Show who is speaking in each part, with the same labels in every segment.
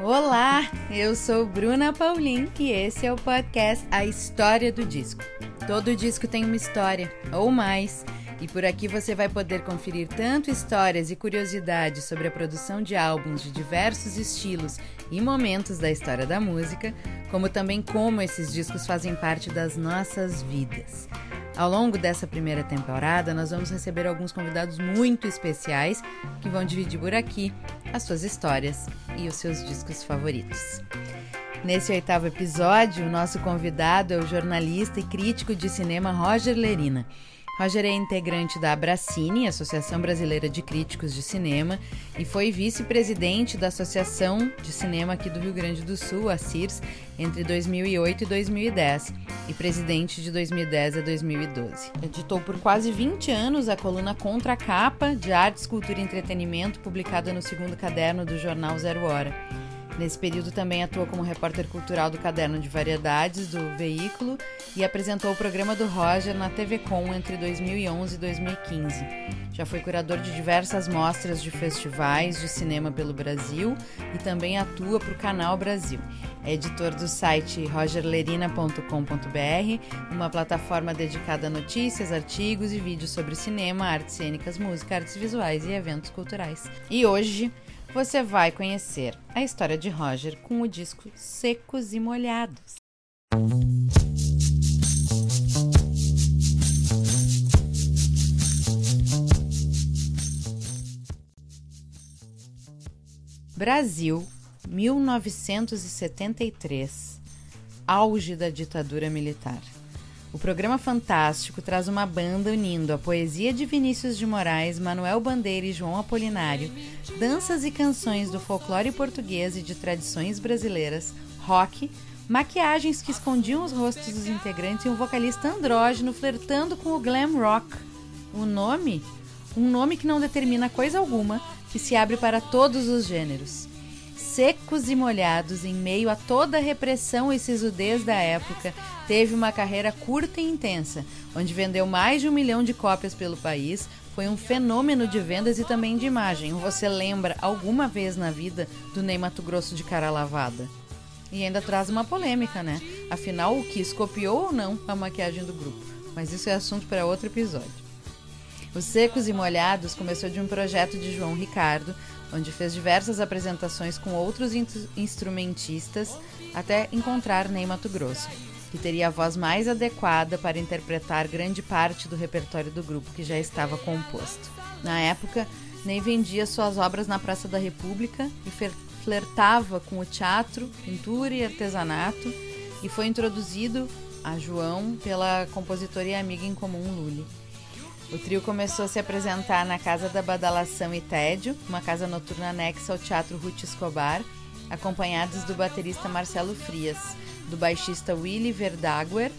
Speaker 1: Olá, eu sou Bruna Paulin e esse é o podcast A História do Disco. Todo disco tem uma história, ou mais, e por aqui você vai poder conferir tanto histórias e curiosidades sobre a produção de álbuns de diversos estilos e momentos da história da música, como também como esses discos fazem parte das nossas vidas. Ao longo dessa primeira temporada, nós vamos receber alguns convidados muito especiais que vão dividir por aqui as suas histórias e os seus discos favoritos. Nesse oitavo episódio, o nosso convidado é o jornalista e crítico de cinema Roger Lerina. Roger é integrante da Abracine, Associação Brasileira de Críticos de Cinema, e foi vice-presidente da Associação de Cinema aqui do Rio Grande do Sul, a CIRS, entre 2008 e 2010, e presidente de 2010 a 2012. Editou por quase 20 anos a coluna Contra a Capa, de Artes, Cultura e Entretenimento, publicada no segundo caderno do jornal Zero Hora. Nesse período também atuou como repórter cultural do Caderno de Variedades do Veículo e apresentou o programa do Roger na TV Com entre 2011 e 2015. Já foi curador de diversas mostras de festivais de cinema pelo Brasil e também atua para o Canal Brasil. É editor do site rogerlerina.com.br, uma plataforma dedicada a notícias, artigos e vídeos sobre cinema, artes cênicas, música, artes visuais e eventos culturais. E hoje você vai conhecer a história de Roger com o disco Secos e Molhados. Brasil, 1973 auge da ditadura militar. O programa Fantástico traz uma banda unindo a poesia de Vinícius de Moraes, Manuel Bandeira e João Apolinário, danças e canções do folclore português e de tradições brasileiras, rock, maquiagens que escondiam os rostos dos integrantes e um vocalista andrógeno flertando com o glam rock. O nome? Um nome que não determina coisa alguma, que se abre para todos os gêneros secos e molhados em meio a toda a repressão e sisudez da época, teve uma carreira curta e intensa, onde vendeu mais de um milhão de cópias pelo país, foi um fenômeno de vendas e também de imagem. Você lembra alguma vez na vida do Ney Mato Grosso de cara lavada? E ainda traz uma polêmica, né? Afinal, o Kiss copiou ou não a maquiagem do grupo? Mas isso é assunto para outro episódio. Os Secos e Molhados começou de um projeto de João Ricardo, onde fez diversas apresentações com outros instrumentistas até encontrar Ney Mato Grosso, que teria a voz mais adequada para interpretar grande parte do repertório do grupo que já estava composto. Na época, Ney vendia suas obras na Praça da República e flertava com o teatro, pintura e artesanato e foi introduzido a João pela compositora e amiga em comum Lully. O trio começou a se apresentar na Casa da Badalação e Tédio, uma casa noturna anexa ao Teatro Ruth Escobar, acompanhados do baterista Marcelo Frias, do baixista Willy Verdaguer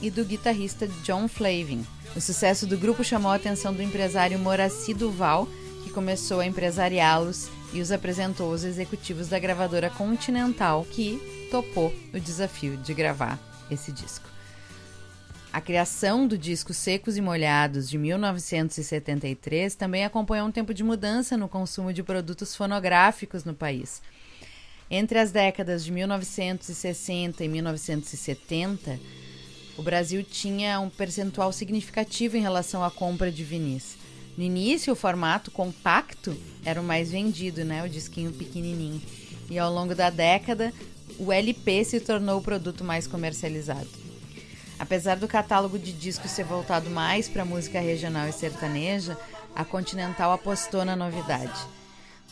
Speaker 1: e do guitarrista John Flavin. O sucesso do grupo chamou a atenção do empresário Moraci Duval, que começou a empresariá-los e os apresentou aos executivos da gravadora Continental, que topou o desafio de gravar esse disco. A criação do disco Secos e Molhados de 1973 também acompanhou um tempo de mudança no consumo de produtos fonográficos no país. Entre as décadas de 1960 e 1970, o Brasil tinha um percentual significativo em relação à compra de vinis. No início, o formato compacto era o mais vendido, né? o disquinho pequenininho. E ao longo da década, o LP se tornou o produto mais comercializado. Apesar do catálogo de discos ser voltado mais para música regional e sertaneja, a Continental apostou na novidade.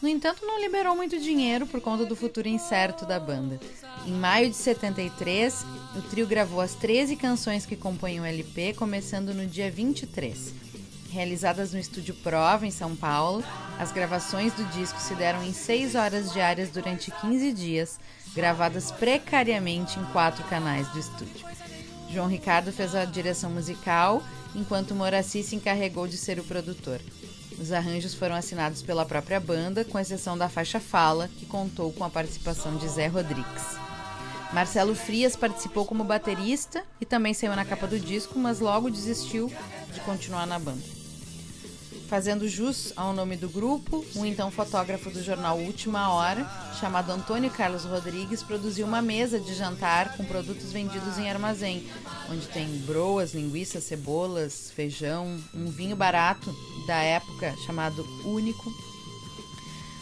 Speaker 1: No entanto, não liberou muito dinheiro por conta do futuro incerto da banda. Em maio de 73, o trio gravou as 13 canções que compõem o LP, começando no dia 23. Realizadas no estúdio Prova, em São Paulo, as gravações do disco se deram em 6 horas diárias durante 15 dias, gravadas precariamente em quatro canais do estúdio. João Ricardo fez a direção musical, enquanto Moraci se encarregou de ser o produtor. Os arranjos foram assinados pela própria banda, com exceção da faixa Fala, que contou com a participação de Zé Rodrigues. Marcelo Frias participou como baterista e também saiu na capa do disco, mas logo desistiu de continuar na banda. Fazendo jus ao nome do grupo, um então fotógrafo do jornal Última Hora, chamado Antônio Carlos Rodrigues, produziu uma mesa de jantar com produtos vendidos em armazém, onde tem broas, linguiças, cebolas, feijão, um vinho barato da época chamado Único.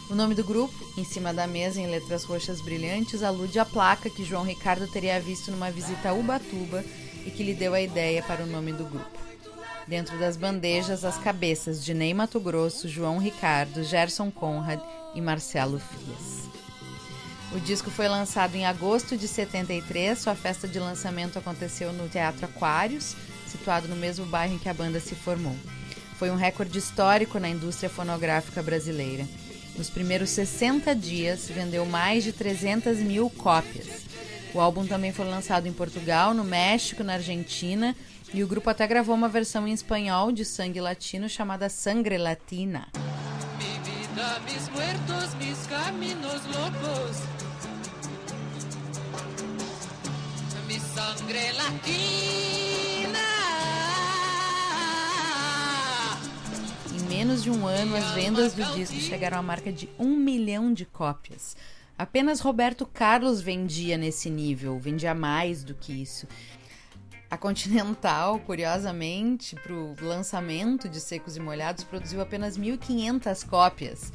Speaker 1: O nome do grupo, em cima da mesa em letras roxas brilhantes, alude à placa que João Ricardo teria visto numa visita a Ubatuba e que lhe deu a ideia para o nome do grupo. Dentro das bandejas, as cabeças de Ney Mato Grosso, João Ricardo, Gerson Conrad e Marcelo Frias. O disco foi lançado em agosto de 73. Sua festa de lançamento aconteceu no Teatro Aquários, situado no mesmo bairro em que a banda se formou. Foi um recorde histórico na indústria fonográfica brasileira. Nos primeiros 60 dias, vendeu mais de 300 mil cópias. O álbum também foi lançado em Portugal, no México, na Argentina e o grupo até gravou uma versão em espanhol de sangue latino chamada Sangre Latina. vida, mis muertos, mis caminos locos. Mi sangre latina. Em menos de um ano, as vendas do disco chegaram à marca de um milhão de cópias. Apenas Roberto Carlos vendia nesse nível, vendia mais do que isso. A Continental, curiosamente, para o lançamento de Secos e Molhados, produziu apenas 1.500 cópias.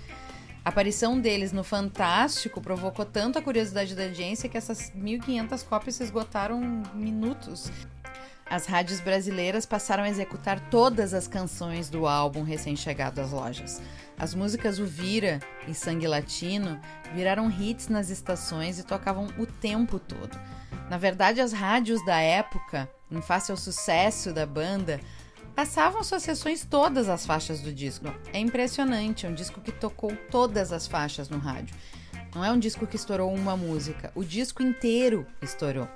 Speaker 1: A aparição deles no Fantástico provocou tanto a curiosidade da audiência que essas 1.500 cópias se esgotaram em minutos. As rádios brasileiras passaram a executar todas as canções do álbum recém-chegado às lojas. As músicas Uvira e Sangue Latino viraram hits nas estações e tocavam o tempo todo. Na verdade, as rádios da época em face ao sucesso da banda, passavam suas sessões todas as faixas do disco. É impressionante, é um disco que tocou todas as faixas no rádio. Não é um disco que estourou uma música, o disco inteiro estourou.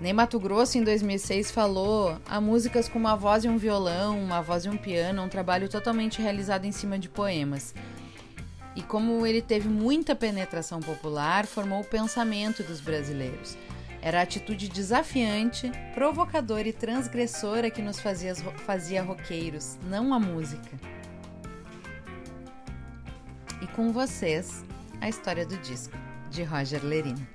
Speaker 1: Ney Mato Grosso, em 2006, falou há músicas com uma voz e um violão, uma voz e um piano, um trabalho totalmente realizado em cima de poemas. E como ele teve muita penetração popular, formou o pensamento dos brasileiros. Era a atitude desafiante, provocadora e transgressora que nos fazia, fazia roqueiros, não a música. E com vocês, a história do disco, de Roger Lerina.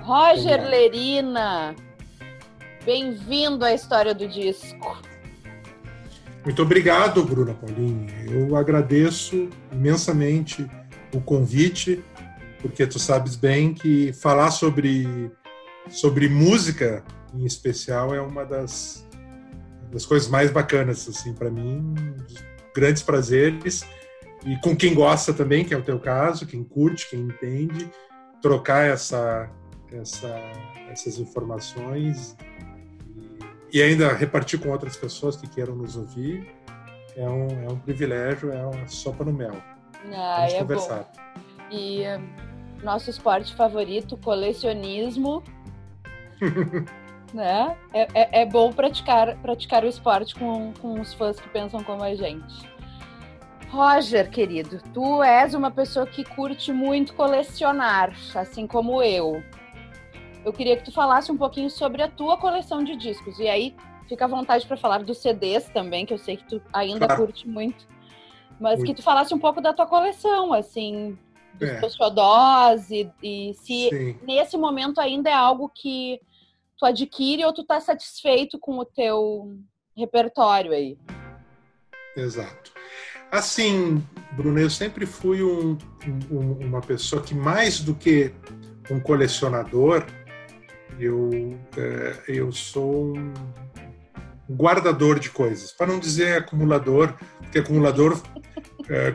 Speaker 2: Roger Lerina, bem-vindo à história do disco.
Speaker 3: Muito obrigado, Bruna Paulinho. Eu agradeço imensamente o convite, porque tu sabes bem que falar sobre, sobre música, em especial, é uma das, das coisas mais bacanas, assim, para mim, grandes prazeres. E com quem gosta também, que é o teu caso, quem curte, quem entende, trocar essa, essa, essas informações e, e ainda repartir com outras pessoas que queiram nos ouvir é um, é um privilégio, é uma sopa no mel.
Speaker 2: Ah, Vamos é conversar. Bom. E nosso esporte favorito, colecionismo. né? É, é, é, bom praticar, praticar o esporte com, com os fãs que pensam como a gente. Roger, querido, tu és uma pessoa que curte muito colecionar, assim como eu. Eu queria que tu falasse um pouquinho sobre a tua coleção de discos. E aí, fica à vontade para falar dos CDs também, que eu sei que tu ainda claro. curte muito. Mas muito. que tu falasse um pouco da tua coleção, assim, dos é. teus xodós e, e se Sim. nesse momento ainda é algo que tu adquire ou tu tá satisfeito com o teu repertório aí.
Speaker 3: Exato. Assim, Bruno, eu sempre fui um, um, uma pessoa que mais do que um colecionador, eu, é, eu sou um guardador de coisas, para não dizer acumulador, porque acumulador é,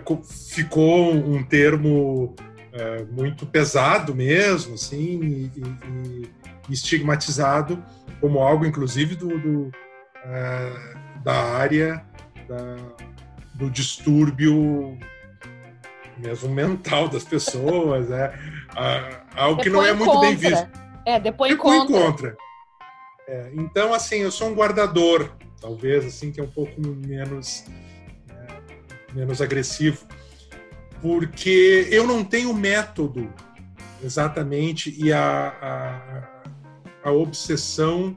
Speaker 3: ficou um termo é, muito pesado mesmo, assim, e, e, e, estigmatizado como algo, inclusive, do, do é, da área da, do distúrbio mesmo mental das pessoas, né? algo que não é muito bem visto.
Speaker 2: É, depois contra. contra.
Speaker 3: É, então, assim, eu sou um guardador, talvez, assim, que é um pouco menos, menos agressivo, porque eu não tenho método exatamente e a, a, a obsessão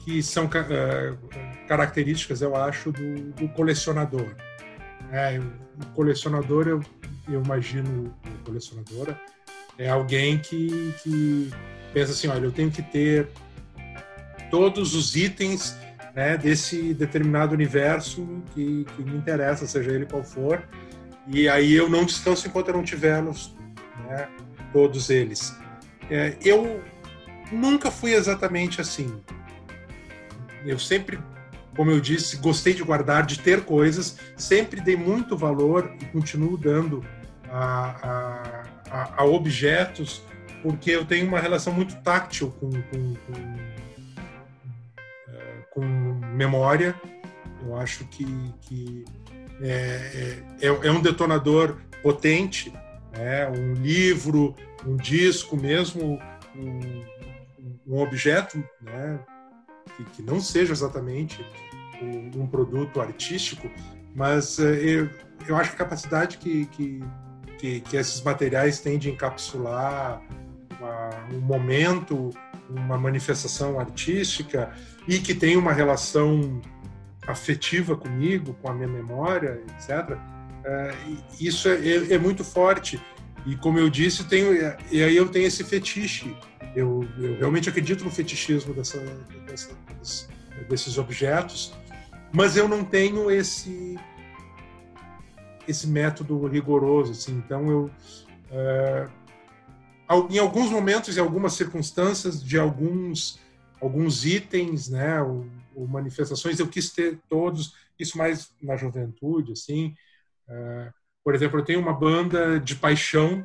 Speaker 3: que são uh, características, eu acho, do, do colecionador. É, o colecionador, eu, eu imagino, colecionadora, é alguém que, que pensa assim, olha, eu tenho que ter todos os itens né, desse determinado universo que, que, me interessa, seja ele qual for, e aí eu não descanso enquanto eu não tiver né, todos eles. É, eu nunca fui exatamente assim. Eu sempre, como eu disse, gostei de guardar, de ter coisas, sempre dei muito valor e continuo dando a, a, a objetos, porque eu tenho uma relação muito táctil com, com, com memória. Eu acho que, que é, é, é, um detonador potente, né? um livro, um disco mesmo, um, um objeto né? que, que, não seja exatamente um, um produto artístico, mas é, eu, eu acho que a capacidade que, que que, que esses materiais têm de encapsular uma, um momento, uma manifestação artística e que tem uma relação afetiva comigo, com a minha memória, etc. É, isso é, é, é, muito forte. E como eu disse, tenho, e aí eu tenho esse fetiche. Eu, eu realmente acredito no fetichismo dessa, dessa, desses objetos, mas eu não tenho esse esse método rigoroso, assim. Então eu é, em alguns momentos, em algumas circunstâncias, de alguns alguns itens, né, ou, ou, manifestações, eu quis ter todos. Isso mais na juventude, assim. É, por exemplo, eu tenho uma banda de paixão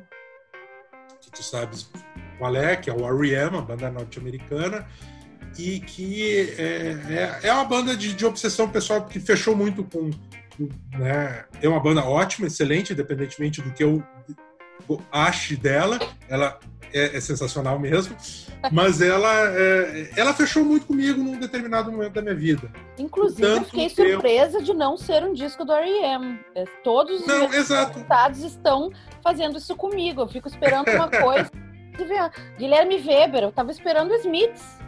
Speaker 3: que tu sabes qual é, que é o R.E.M., a banda norte-americana, e que é, é, é, uma banda de, de obsessão pessoal que fechou muito com né, é uma banda ótima, excelente, independentemente do que eu ache dela. Ela é, é sensacional mesmo, mas ela, é, ela fechou muito comigo num determinado momento da minha vida.
Speaker 1: Inclusive, eu fiquei surpresa eu... de não ser um disco do R.E.M. É, todos os
Speaker 3: não,
Speaker 1: estados estão fazendo isso comigo. Eu fico esperando uma coisa. Guilherme Weber, eu tava esperando o Smiths.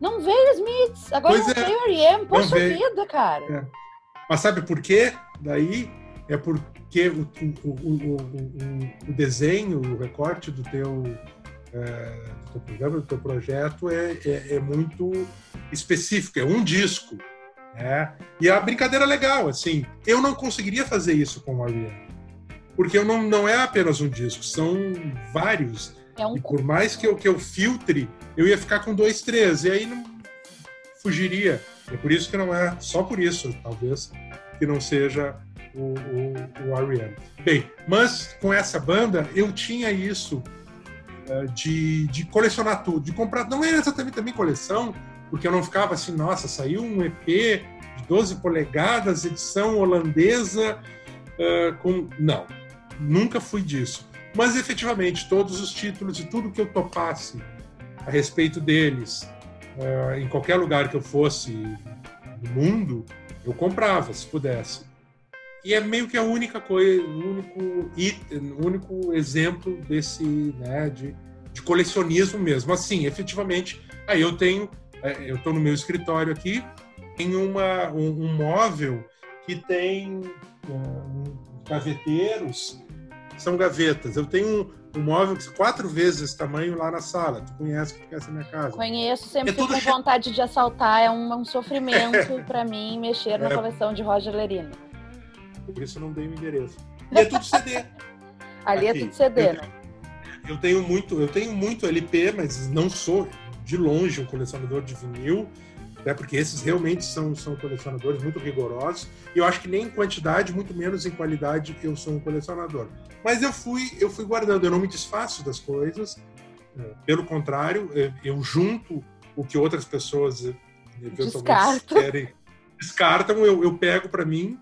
Speaker 1: Não veio Smiths, agora pois não é. veio o R.E.M. Poxa vida, cara. É.
Speaker 3: Mas sabe por quê? Daí é porque o, o, o, o desenho, o recorte do teu, é, do teu programa, do teu projeto é, é, é muito específico, é um disco. Né? E é uma brincadeira legal, assim. Eu não conseguiria fazer isso com o Ariane. Porque eu não, não é apenas um disco, são vários. É um... E por mais que eu, que eu filtre, eu ia ficar com dois, três. E aí não fugiria é por isso que não é, só por isso, talvez, que não seja o, o, o R.E.M. Bem, mas com essa banda eu tinha isso uh, de, de colecionar tudo, de comprar, não era exatamente também coleção, porque eu não ficava assim, nossa, saiu um EP de 12 polegadas, edição holandesa, uh, com... Não, nunca fui disso. Mas efetivamente, todos os títulos e tudo que eu topasse a respeito deles, uh, em qualquer lugar que eu fosse no mundo, eu comprava, se pudesse. E é meio que a única coisa, o único, o único exemplo desse, né, de, de colecionismo mesmo. Assim, efetivamente, aí eu tenho, é, eu estou no meu escritório aqui, tem uma, um, um móvel que tem um, gaveteiros, são gavetas. Eu tenho um móvel quatro vezes esse tamanho lá na sala. Tu conhece que essa minha casa?
Speaker 1: Conheço, sempre é com vontade de assaltar. É um, um sofrimento para mim mexer na é... coleção de Roger Lerino.
Speaker 3: Por isso não dei o endereço. E é tudo CD.
Speaker 1: Ali é Aqui. é tudo CD, eu, né?
Speaker 3: Eu tenho muito, eu tenho muito LP, mas não sou de longe um colecionador de vinil né, porque esses realmente são, são colecionadores muito rigorosos, e eu acho que nem em quantidade, muito menos em qualidade, eu sou um colecionador. Mas eu fui, eu fui guardando, eu não me desfaço das coisas, né, pelo contrário, eu junto o que outras pessoas
Speaker 1: eventualmente
Speaker 3: querem, descartam, eu, eu pego para mim,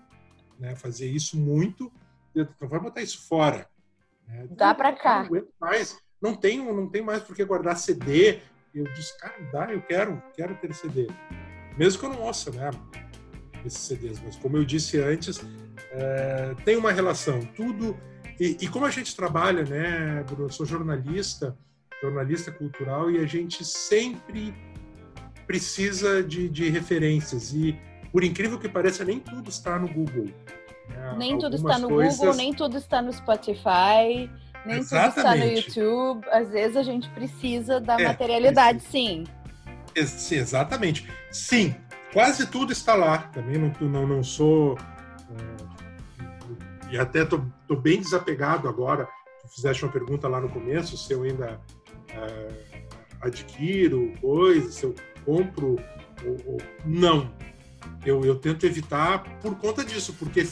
Speaker 3: né, fazer isso muito, não vai botar isso fora.
Speaker 1: Né? Dá para cá.
Speaker 3: Não mais, não tenho, não tenho mais por que guardar CD, eu disse, cara, dá, eu quero, quero ter CD. Mesmo que eu não ouça, né? Esses CDs, mas como eu disse antes, é, tem uma relação. Tudo. E, e, como a gente trabalha, né, Bruno? Eu sou jornalista, jornalista cultural, e a gente sempre precisa de, de referências e, por incrível que pareça, nem tudo está no Google.
Speaker 1: Né? Nem Algumas tudo está no coisas... Google, nem tudo está no Spotify, nem Exatamente. tudo está no YouTube. Às vezes a gente precisa da é, materialidade, sim.
Speaker 3: Exatamente. Sim, quase tudo está lá. Também não, não, não sou. Uh, e até tô, bem desapegado agora. Tu fizeste uma pergunta lá no começo, se eu ainda uh, adquiro coisas, se eu compro ou, ou... não. Eu, eu tento evitar por conta disso, porque,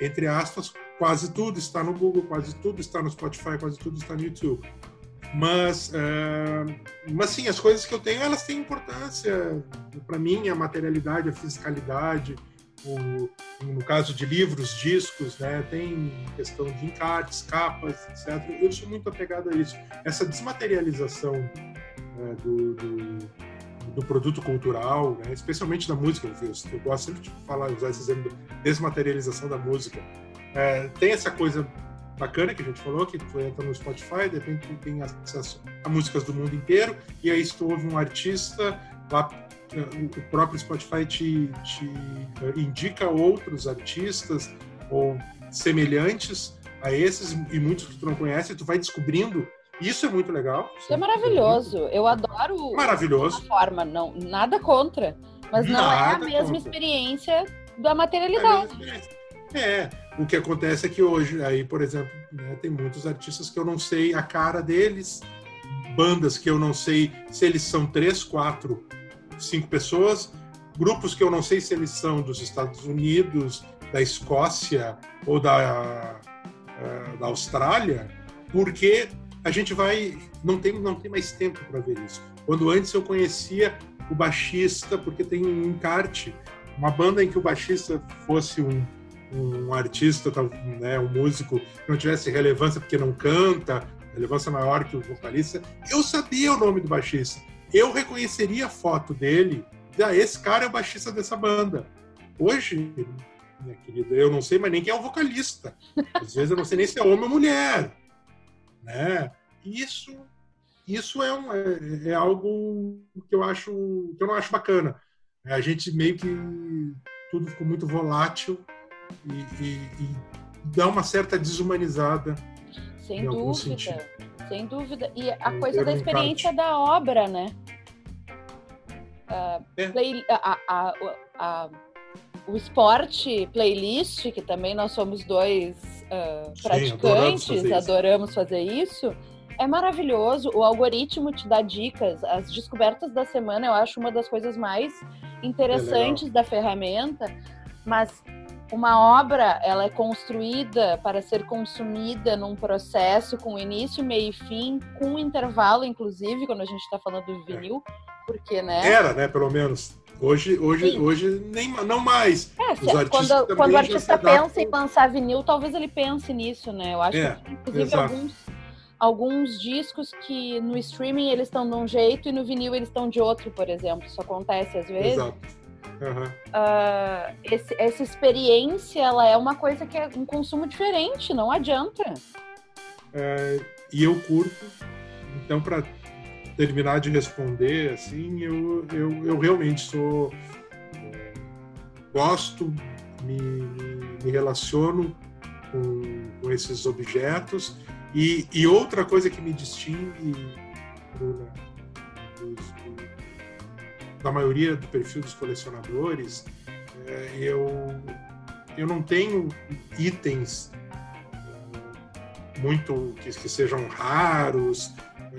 Speaker 3: entre aspas, quase tudo está no Google, quase tudo está no Spotify, quase tudo está no YouTube. Mas, uh, mas sim, as coisas que eu tenho, elas têm importância. Para mim, a materialidade, a fiscalidade, o, no caso de livros, discos, né, tem questão de encartes, capas, etc. Eu sou muito apegado a isso. Essa desmaterialização né, do, do, do, produto cultural, né, especialmente da música, eu, eu gosto sempre de falar, usar esse exemplo de desmaterialização da música. É, tem essa coisa bacana que a gente falou, que tu entra no Spotify, de repente tem acesso a músicas do mundo inteiro, e aí se tu ouve um artista, lá o próprio Spotify te, te eh, indica outros artistas ou semelhantes a esses e muitos que tu não conhece, tu vai descobrindo. Isso é muito legal.
Speaker 1: Isso é maravilhoso. Eu adoro.
Speaker 3: Maravilhoso.
Speaker 1: forma, não, nada contra, mas não nada é a mesma contra. experiência da materialidade.
Speaker 3: É, é, o que acontece é que hoje, aí, por exemplo, né, tem muitos artistas que eu não sei a cara deles, bandas que eu não sei se eles são três, quatro cinco pessoas, grupos que eu não sei se eles são dos Estados Unidos, da Escócia ou da, uh, da Austrália, porque a gente vai não tem não tem mais tempo para ver isso. Quando antes eu conhecia o baixista porque tem um encarte, uma banda em que o baixista fosse um, um artista, né, um músico que não tivesse relevância porque não canta, relevância maior que o vocalista, eu sabia o nome do baixista eu reconheceria a foto dele. Ah, esse cara é o baixista dessa banda. Hoje, minha querida, eu não sei mais nem quem é o vocalista. Às vezes eu não sei nem se é homem ou mulher. Né? Isso, isso é, um, é, é algo que eu acho que eu não acho bacana. A gente meio que tudo ficou muito volátil e, e, e dá uma certa desumanizada.
Speaker 1: Sem dúvida. Sem dúvida. E a coisa da experiência da obra, né? É. play, a, a, o esporte playlist, que também nós somos dois uh, praticantes, Sim, adoramos, fazer adoramos fazer isso, é maravilhoso. O algoritmo te dá dicas. As descobertas da semana eu acho uma das coisas mais interessantes é da ferramenta. Mas uma obra ela é construída para ser consumida num processo com início, meio e fim, com intervalo, inclusive, quando a gente está falando do vinil, porque, né?
Speaker 3: Era, né, pelo menos. Hoje, hoje, hoje nem, não mais.
Speaker 1: É, quando, quando o artista pensa em lançar vinil, talvez ele pense nisso, né? Eu acho é, que, inclusive, alguns, alguns discos que no streaming eles estão de um jeito e no vinil eles estão de outro, por exemplo. Isso acontece às vezes. Exato. Uhum. Uh, esse, essa experiência ela é uma coisa que é um consumo diferente, não adianta.
Speaker 3: É, e eu curto, então para terminar de responder, assim, eu, eu, eu realmente sou é, gosto, me, me, relaciono com, com, esses objetos e, e outra coisa que me distingue Bruna, da maioria do perfil dos colecionadores, é, eu, eu não tenho itens é, muito que, que, sejam raros.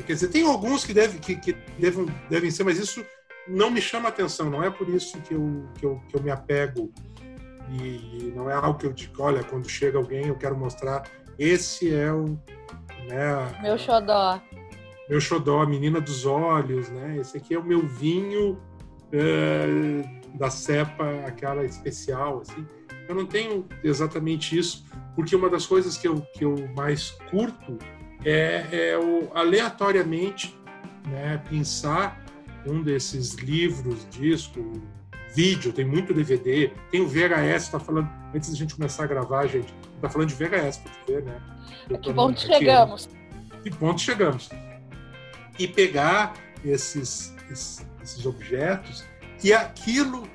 Speaker 3: Quer dizer, tem alguns que, deve, que, que devem, devem ser, mas isso não me chama atenção. Não é por isso que eu, que eu, que eu me apego. E não é algo que eu digo, olha, quando chega alguém, eu quero mostrar. Esse é o. Né,
Speaker 1: meu xodó.
Speaker 3: Meu xodó, a menina dos olhos, né? Esse aqui é o meu vinho é, da cepa, aquela especial, assim. Eu não tenho exatamente isso, porque uma das coisas que eu, que eu mais curto é, é o, aleatoriamente né, pensar um desses livros, disco, vídeo, tem muito DVD, tem o VHS, tá falando, antes da gente começar a gravar, gente, tá falando de VHS para tu ver, né?
Speaker 1: que ponto chegamos?
Speaker 3: Que ponto chegamos? E pegar esses, esses esses objetos, e aquilo,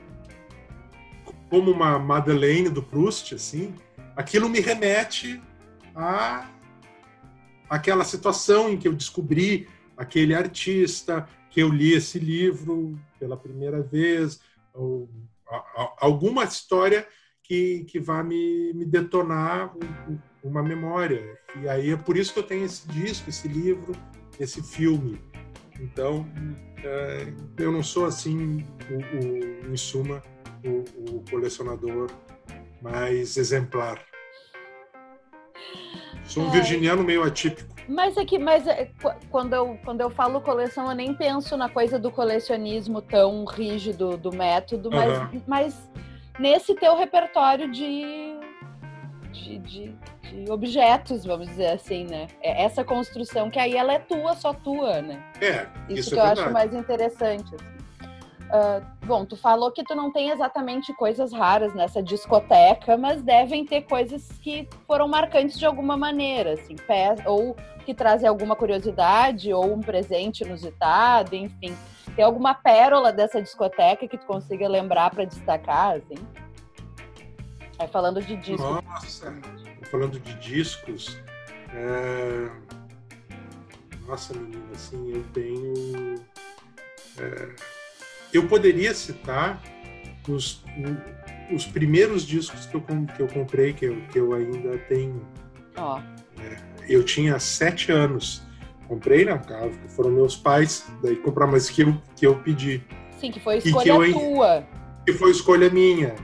Speaker 3: como uma Madeleine do Proust, assim, aquilo me remete a aquela situação em que eu descobri aquele artista, que eu li esse livro pela primeira vez, ou, alguma história que, que vá me, me detonar uma memória. E aí é por isso que eu tenho esse disco, esse livro, esse filme. Então, é, eu não sou assim, o, o em suma, o, o colecionador mais exemplar. Sou um é. virginiano meio atípico.
Speaker 1: Mas é que, mas é, quando, eu, quando eu falo coleção, eu nem penso na coisa do colecionismo tão rígido do método, mas, uhum. mas nesse teu repertório de, de, de, de, objetos, vamos dizer assim, né? É essa construção que aí ela é tua, só tua, né?
Speaker 3: É,
Speaker 1: isso,
Speaker 3: isso
Speaker 1: que
Speaker 3: é
Speaker 1: eu
Speaker 3: verdade.
Speaker 1: acho mais interessante. Assim. Uh, bom, tu falou que tu não tem exatamente coisas raras nessa discoteca, mas devem ter coisas que foram marcantes de alguma maneira, assim, ou que trazem alguma curiosidade, ou um presente inusitado, enfim. Tem alguma pérola dessa discoteca que tu consiga lembrar para destacar, assim? Aí falando de discos.
Speaker 3: Nossa, falando de discos. É... Nossa, menina, assim, eu tenho. É eu poderia citar os, os primeiros discos que eu, que eu comprei, que eu, que eu ainda tenho.
Speaker 1: Oh.
Speaker 3: É, eu tinha sete anos. Comprei, né? Foram meus pais, daí comprar, mas que eu, que eu pedi.
Speaker 1: Sim, que foi escolha que eu, tua.
Speaker 3: Que foi escolha minha.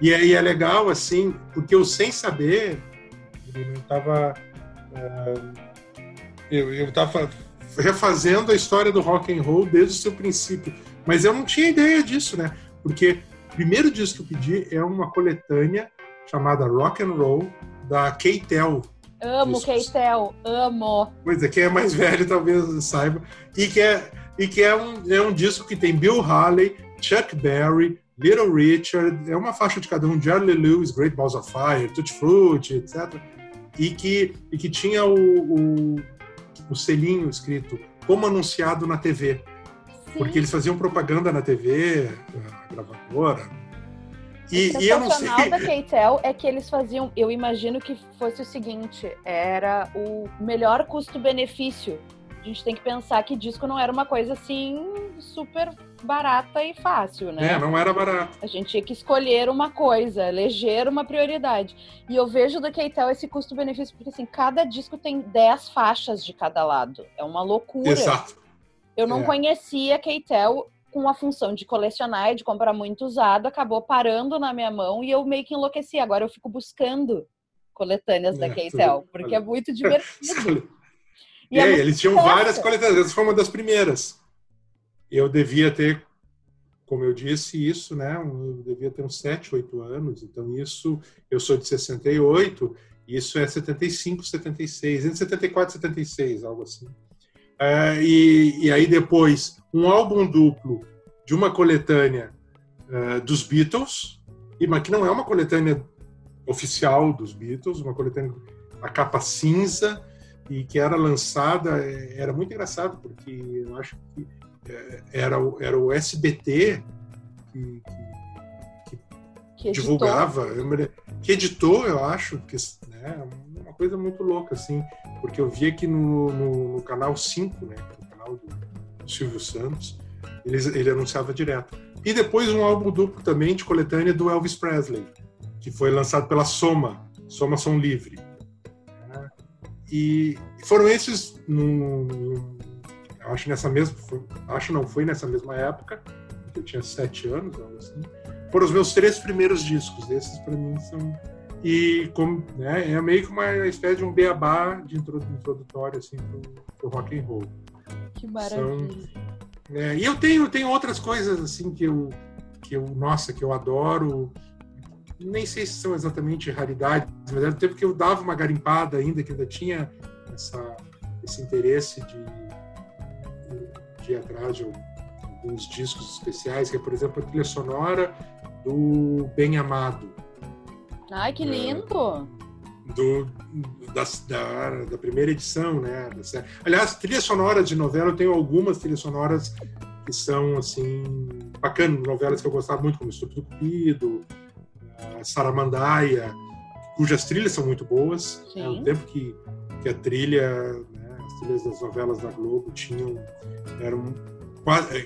Speaker 3: E aí é legal, assim, porque eu sem saber, eu estava. Uh, eu, eu tava refazendo a história do rock and roll desde o seu princípio. Mas eu não tinha ideia disso, né? Porque o primeiro disco que eu pedi é uma coletânea chamada Rock and Roll da Keitel.
Speaker 1: Amo Keitel, amo.
Speaker 3: Pois é, quem é mais velho talvez saiba. E que é, e que é, um, é um disco que tem Bill Haley, Chuck Berry, Little Richard, é uma faixa de cada um, Charlie Lewis, Great Balls of Fire, Tutti Frutti, etc. E que, e que tinha o, o, o selinho escrito como anunciado na TV. Porque eles faziam propaganda na TV, a gravadora.
Speaker 1: E, o e eu não sei. da Keitel é que eles faziam, eu imagino que fosse o seguinte, era o melhor custo-benefício. A gente tem que pensar que disco não era uma coisa assim super barata e fácil, né?
Speaker 3: É, não era barato.
Speaker 1: A gente tinha que escolher uma coisa, eleger uma prioridade. E eu vejo da Keitel esse custo-benefício, porque assim, cada disco tem 10 faixas de cada lado. É uma loucura.
Speaker 3: Exato.
Speaker 1: Eu não é. conhecia Keitel com a função de colecionar e de comprar muito usado, acabou parando na minha mão e eu meio que enlouqueci. Agora eu fico buscando coletâneas é, da Keitel, porque é muito divertido.
Speaker 3: e é, eles tinham várias coletâneas, essa foi uma das primeiras. Eu devia ter, como eu disse, isso, né? Eu devia ter uns 7, 8 anos, então isso, eu sou de 68, isso é 75, 76, entre 74 e 76, algo assim. Uh, e, e, aí depois um álbum duplo de uma coletânea uh, dos Beatles, e, mas que não é uma coletânea oficial dos Beatles, uma coletânea a capa cinza e que era lançada é, era muito engraçado porque eu acho que é, era o, era o SBT que, que, que divulgava, que editou, eu acho, que né, uma coisa muito louca assim porque eu vi aqui no, no, no canal 5, né, é o canal do, Silvio Santos, ele, ele anunciava direto. E depois um álbum duplo também de coletânea do Elvis Presley, que foi lançado pela Soma, Soma Som Livre. E foram esses, no, no, acho nessa mesma, foi, acho não, foi nessa mesma época, eu tinha sete anos, algo assim, foram os meus três primeiros discos. Esses para mim são e como, né, é meio que uma espécie de um beabá de introdutório assim pro, o rock and roll.
Speaker 1: Que maravilha.
Speaker 3: São, é, e eu tenho, tenho outras coisas assim que eu, que eu, nossa, que eu adoro. Nem sei se são exatamente raridades, mas era tempo que eu dava uma garimpada ainda, que ainda tinha essa, esse interesse de, de, de ir atrás de alguns discos especiais, que é, por exemplo, a trilha sonora do Bem Amado
Speaker 1: Ai, que lindo!
Speaker 3: Do, da, da, da, primeira edição, né? Aliás, trilhas sonoras de novela, eu tenho algumas trilhas sonoras que são, assim, bacanas, novelas que eu gostava muito, como Estúpido Cupido, Saramandaia, cujas trilhas são muito boas. Sim. É um tempo que, que a trilha, né, as trilhas das novelas da Globo tinham, eram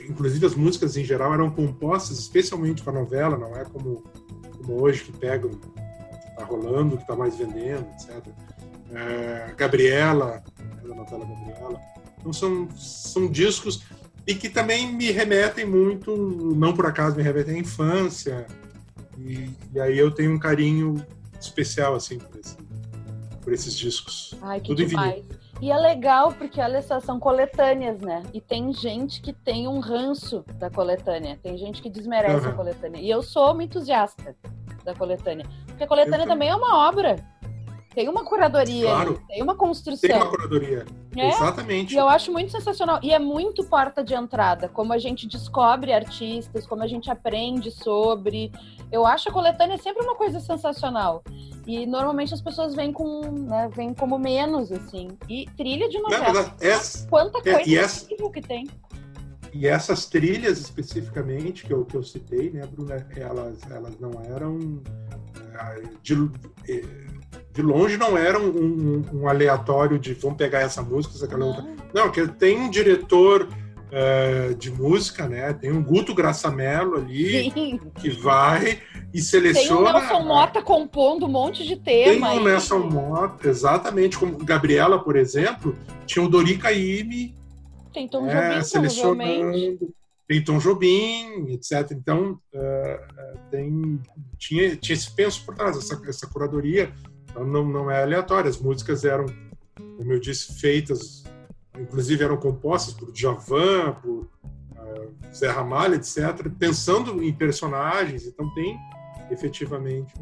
Speaker 3: inclusive as músicas em geral eram compostas especialmente para novela, não é como, como hoje que pegam que tá rolando, que tá mais vendendo, etc. É, Gabriela, né, da novela Gabriela. Então são, são discos e que também me remetem muito, não por acaso me remetem à infância. E, e aí eu tenho um carinho especial assim por, esse, por esses discos.
Speaker 1: Ai, que Tudo demais. E é legal porque olha só, são coletâneas, né? E tem gente que tem um ranço da coletânea, tem gente que desmerece uhum. a coletânea. E eu sou uma entusiasta da coletânea, porque a coletânea também é uma obra. Tem uma curadoria, claro. tem uma construção.
Speaker 3: Tem uma curadoria. É? Exatamente.
Speaker 1: E eu acho muito sensacional. E é muito porta de entrada, como a gente descobre artistas, como a gente aprende sobre. Eu acho a coletânea sempre uma coisa sensacional. E normalmente as pessoas vêm com, né, vêm como menos, assim. E trilha de novela.
Speaker 3: essa,
Speaker 1: quanta é, coisa é, essa, que tem.
Speaker 3: E essas trilhas especificamente que eu, que eu citei, né, Bruna, elas, elas não eram eh, de, eh, de longe não era um, um, um, aleatório de vamos pegar essa música, essa aquela outra. Não, que tem um diretor uh, de música, né? Tem um Guto Graçamelo ali Sim. que vai e seleciona.
Speaker 1: Tem o Nelson Mota compondo um monte de tema.
Speaker 3: Tem o Nelson Mota, exatamente, como Gabriela, por exemplo, tinha o Dori Caymmi.
Speaker 1: Tem Tom é, Jobim, selecionando.
Speaker 3: Tem Tom Jobim, etc. Então, uh, tem, tinha, tinha esse penso por trás, essa, essa curadoria então não, não é aleatório. As músicas eram, como eu disse, feitas, inclusive eram compostas por Djavan, por uh, Zé Ramalho, etc., pensando em personagens. Então tem efetivamente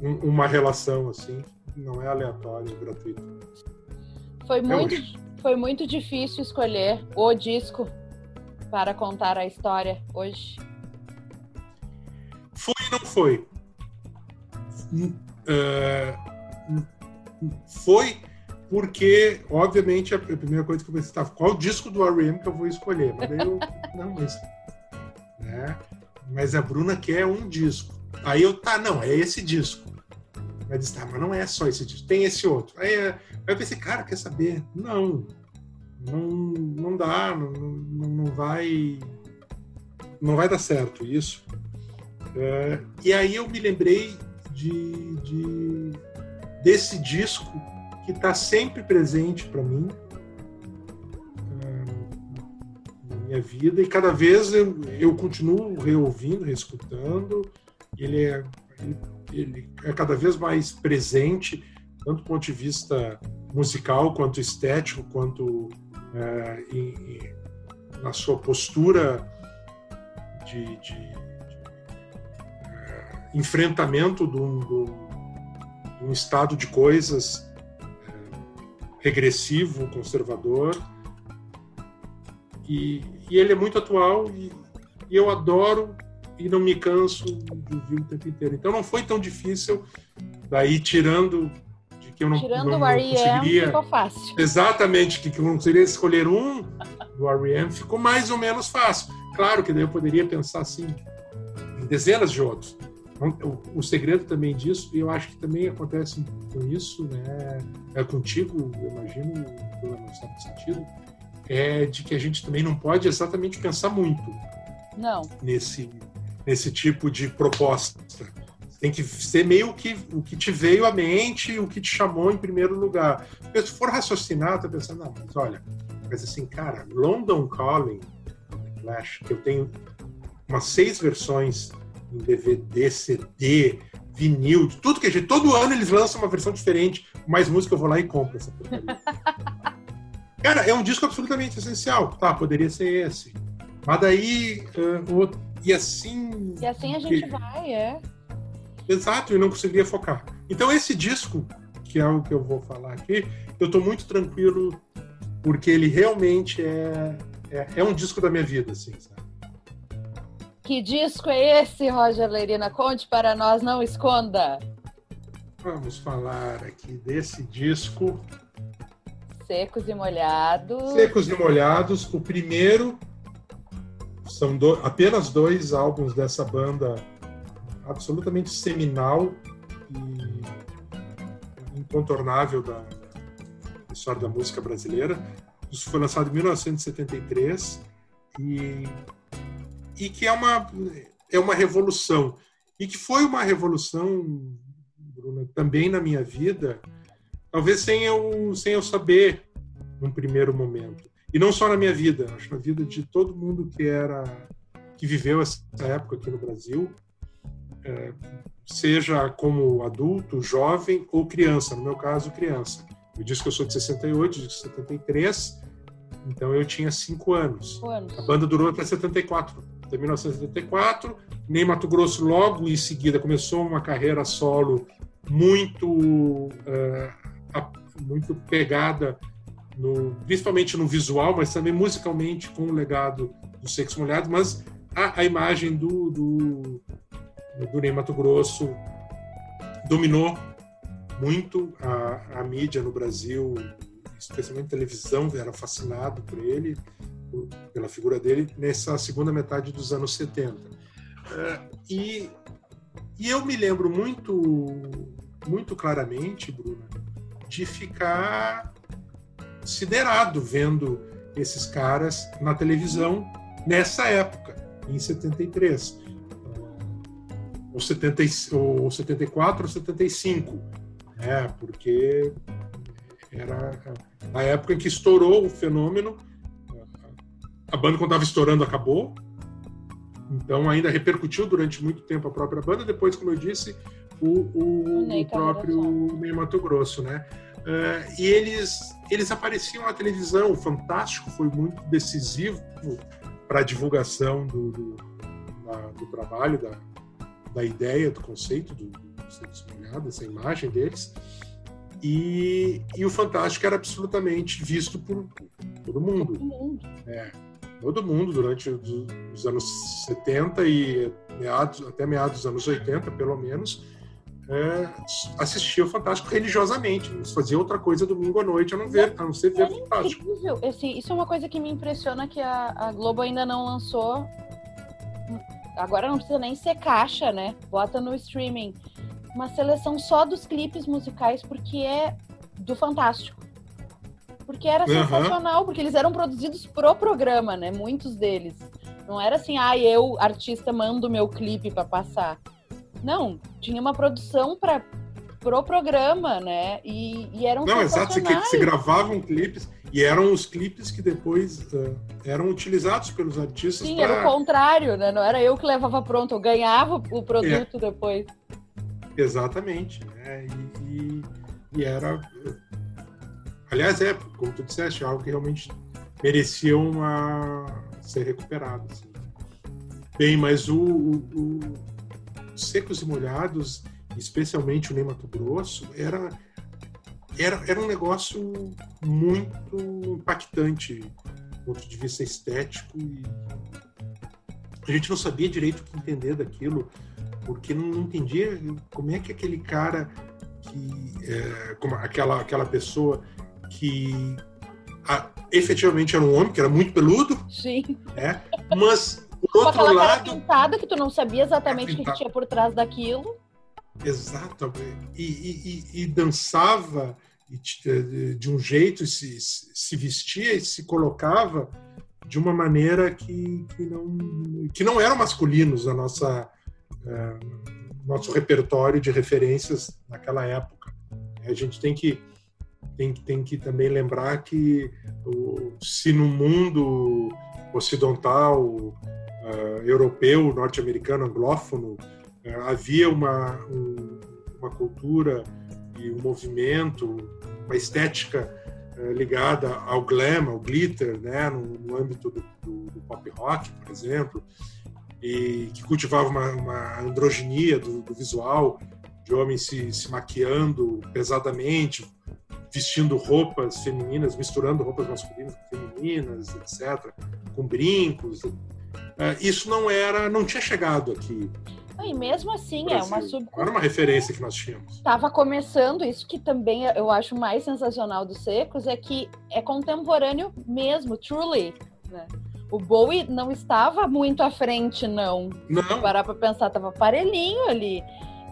Speaker 3: uma, uma relação assim, não é aleatória, é gratuita.
Speaker 1: Foi muito, foi muito difícil escolher o disco para contar a história hoje.
Speaker 3: Foi e não foi uh, foi porque, obviamente, a primeira coisa que eu pensei, tá, qual disco do R.E.M. que eu vou escolher? Mas daí eu, não, mas, né? mas a Bruna quer um disco. Aí eu, tá, não, é esse disco. Ela disse, tá, mas não é só esse disco, tem esse outro. Aí, aí eu pensei, cara, quer saber? Não, não, não dá, não, não, não vai, não vai dar certo isso. É, e aí eu me lembrei de, de desse disco que está sempre presente para mim ah, na minha vida e cada vez eu, eu continuo reouvindo, reescutando. Ele é, ele, ele é cada vez mais presente, tanto do ponto de vista musical, quanto estético, quanto é, em, na sua postura de, de enfrentamento de um, de um estado de coisas é, regressivo, conservador. E, e, ele é muito atual e, e, eu adoro e não me canso de ouvir o tempo inteiro. Então não foi tão difícil, daí tirando de que eu não,
Speaker 1: tirando
Speaker 3: não,
Speaker 1: não o conseguiria... ficou fácil.
Speaker 3: Exatamente, que, que eu não conseguiria escolher um do R.E.M. ficou mais ou menos fácil. Claro que daí eu poderia pensar assim em dezenas de outros o, o segredo também disso, e eu acho que também acontece com isso, né, é contigo, eu imagino, no certo sentido, é de que a gente também não pode exatamente pensar muito
Speaker 1: não.
Speaker 3: nesse nesse tipo de proposta. Tem que ser meio que o que te veio à mente, o que te chamou em primeiro lugar. Porque se for raciocinar, tá pensando, não, mas olha, mas assim, cara, London Calling, Flash, que eu tenho umas seis versões em DVD, CD, vinil, tudo que gente. Todo ano eles lançam uma versão diferente, mais música eu vou lá e compro essa. Cara, é um disco absolutamente essencial. Tá, poderia ser esse. Mas daí. Uh, e assim.
Speaker 1: E assim a gente vai, é.
Speaker 3: Exato, e não conseguiria focar. Então, esse disco, que é o que eu vou falar aqui, eu estou muito tranquilo, porque ele realmente é, é, é um disco da minha vida, assim, sabe?
Speaker 1: Que disco é esse, Roger Lerina? Conte para nós, não esconda.
Speaker 3: Vamos falar aqui desse disco.
Speaker 1: Secos e Molhados.
Speaker 3: Secos e Molhados, o primeiro são do, apenas dois álbuns dessa banda absolutamente seminal e incontornável da história da música brasileira. Isso foi lançado em 1973 e, e que é uma, é uma revolução. E que foi uma revolução, Bruna, também na minha vida, talvez sem eu, sem eu saber num primeiro momento. E não só na minha vida, acho na vida de todo mundo que era que viveu essa época aqui no Brasil, é, seja como adulto, jovem ou criança, no meu caso, criança. Eu disse que eu sou de 68, de 73, então eu tinha 5 anos.
Speaker 1: anos.
Speaker 3: A banda durou até 74, até 1974. Nem Mato Grosso logo em seguida começou uma carreira solo muito uh, muito pegada no, principalmente no visual, mas também musicalmente com o legado do Sexo Molhado, mas a, a imagem do, do, do Ney Mato Grosso dominou muito a, a mídia no Brasil, especialmente televisão, era fascinado por ele, por, pela figura dele, nessa segunda metade dos anos 70. Uh, é, e, e eu me lembro muito, muito claramente, Bruna, de ficar siderado vendo esses caras na televisão nessa época, em 73. Ou, 70, ou 74 ou 75, né? porque era a época em que estourou o fenômeno. A banda, quando estava estourando, acabou. Então, ainda repercutiu durante muito tempo a própria banda. Depois, como eu disse, o, o, o próprio Ney Mato Grosso, né? Uh, e eles, eles apareciam na televisão. O Fantástico foi muito decisivo para a divulgação do, do, da, do, trabalho, da, da ideia, do conceito do, do Santos Molhado, essa imagem deles. E, e o Fantástico era absolutamente visto por todo mundo. Todo mundo. É, todo mundo durante os, os anos 70 e meados, até meados dos anos 80, pelo menos é, assistia o Fantástico religiosamente, fazia outra coisa domingo à noite a não ver, a não ser ver é Fantástico.
Speaker 1: Incrível. Assim, isso é uma coisa que me impressiona que a, a Globo ainda não lançou. Agora não precisa nem ser caixa, né? Bota no streaming. Uma seleção só dos clipes musicais, porque é do Fantástico. Porque era uhum. sensacional, porque eles eram produzidos pro programa, né? Muitos deles. Não era assim, ah, eu, artista, mando meu clipe para passar. Não, tinha uma produção para pro programa, né? E, e eram
Speaker 3: Não, exato, se, gravavam clipes e eram os clipes que depois uh, eram utilizados pelos artistas.
Speaker 1: Sim, pra... era o contrário, né? Não era eu que levava pronto, eu ganhava o produto é. depois.
Speaker 3: Exatamente, né? E, e, e, era. Aliás, é, como tu disseste, algo que realmente merecia uma ser recuperado. Assim. Bem, mas o, o secos e molhados, especialmente o Ney Mato Grosso, era, era, era um negócio muito impactante do ponto de vista estético e a gente não sabia direito o que entender daquilo, porque não, entendia como é que aquele cara que é, como aquela aquela pessoa que a, efetivamente era um homem que era muito peludo,
Speaker 1: sim,
Speaker 3: é, mas por outro
Speaker 1: aquela
Speaker 3: lado.
Speaker 1: Cara pintada que tu não sabia exatamente o que, tinha por trás daquilo.
Speaker 3: Exato. E, e, e dançava de um jeito, se, se vestia e se colocava de uma maneira que, que, não, que não eram masculinos na nossa é, nosso repertório de referências naquela época. A gente tem que tem, tem que também lembrar que se no mundo ocidental uh, europeu, norte-americano, anglófono, uh, havia uma, um, uma cultura e um movimento, uma estética uh, ligada ao glam, ao glitter, né, no, no âmbito do, do, do, pop rock, por exemplo, e que cultivava uma, uma androginia do, do visual, de homens se, se maquiando pesadamente, vestindo roupas femininas, misturando roupas masculinas com femininas, etc., com brincos, isso não era, não tinha chegado aqui.
Speaker 1: E mesmo assim, é uma subcultura.
Speaker 3: Era uma referência que nós tínhamos.
Speaker 1: Estava começando, isso que também eu acho mais sensacional dos Secos, é que é contemporâneo mesmo, truly. Né? O Bowie não estava muito à frente, não.
Speaker 3: Não.
Speaker 1: Se parar pra pensar, tava parelhinho ali.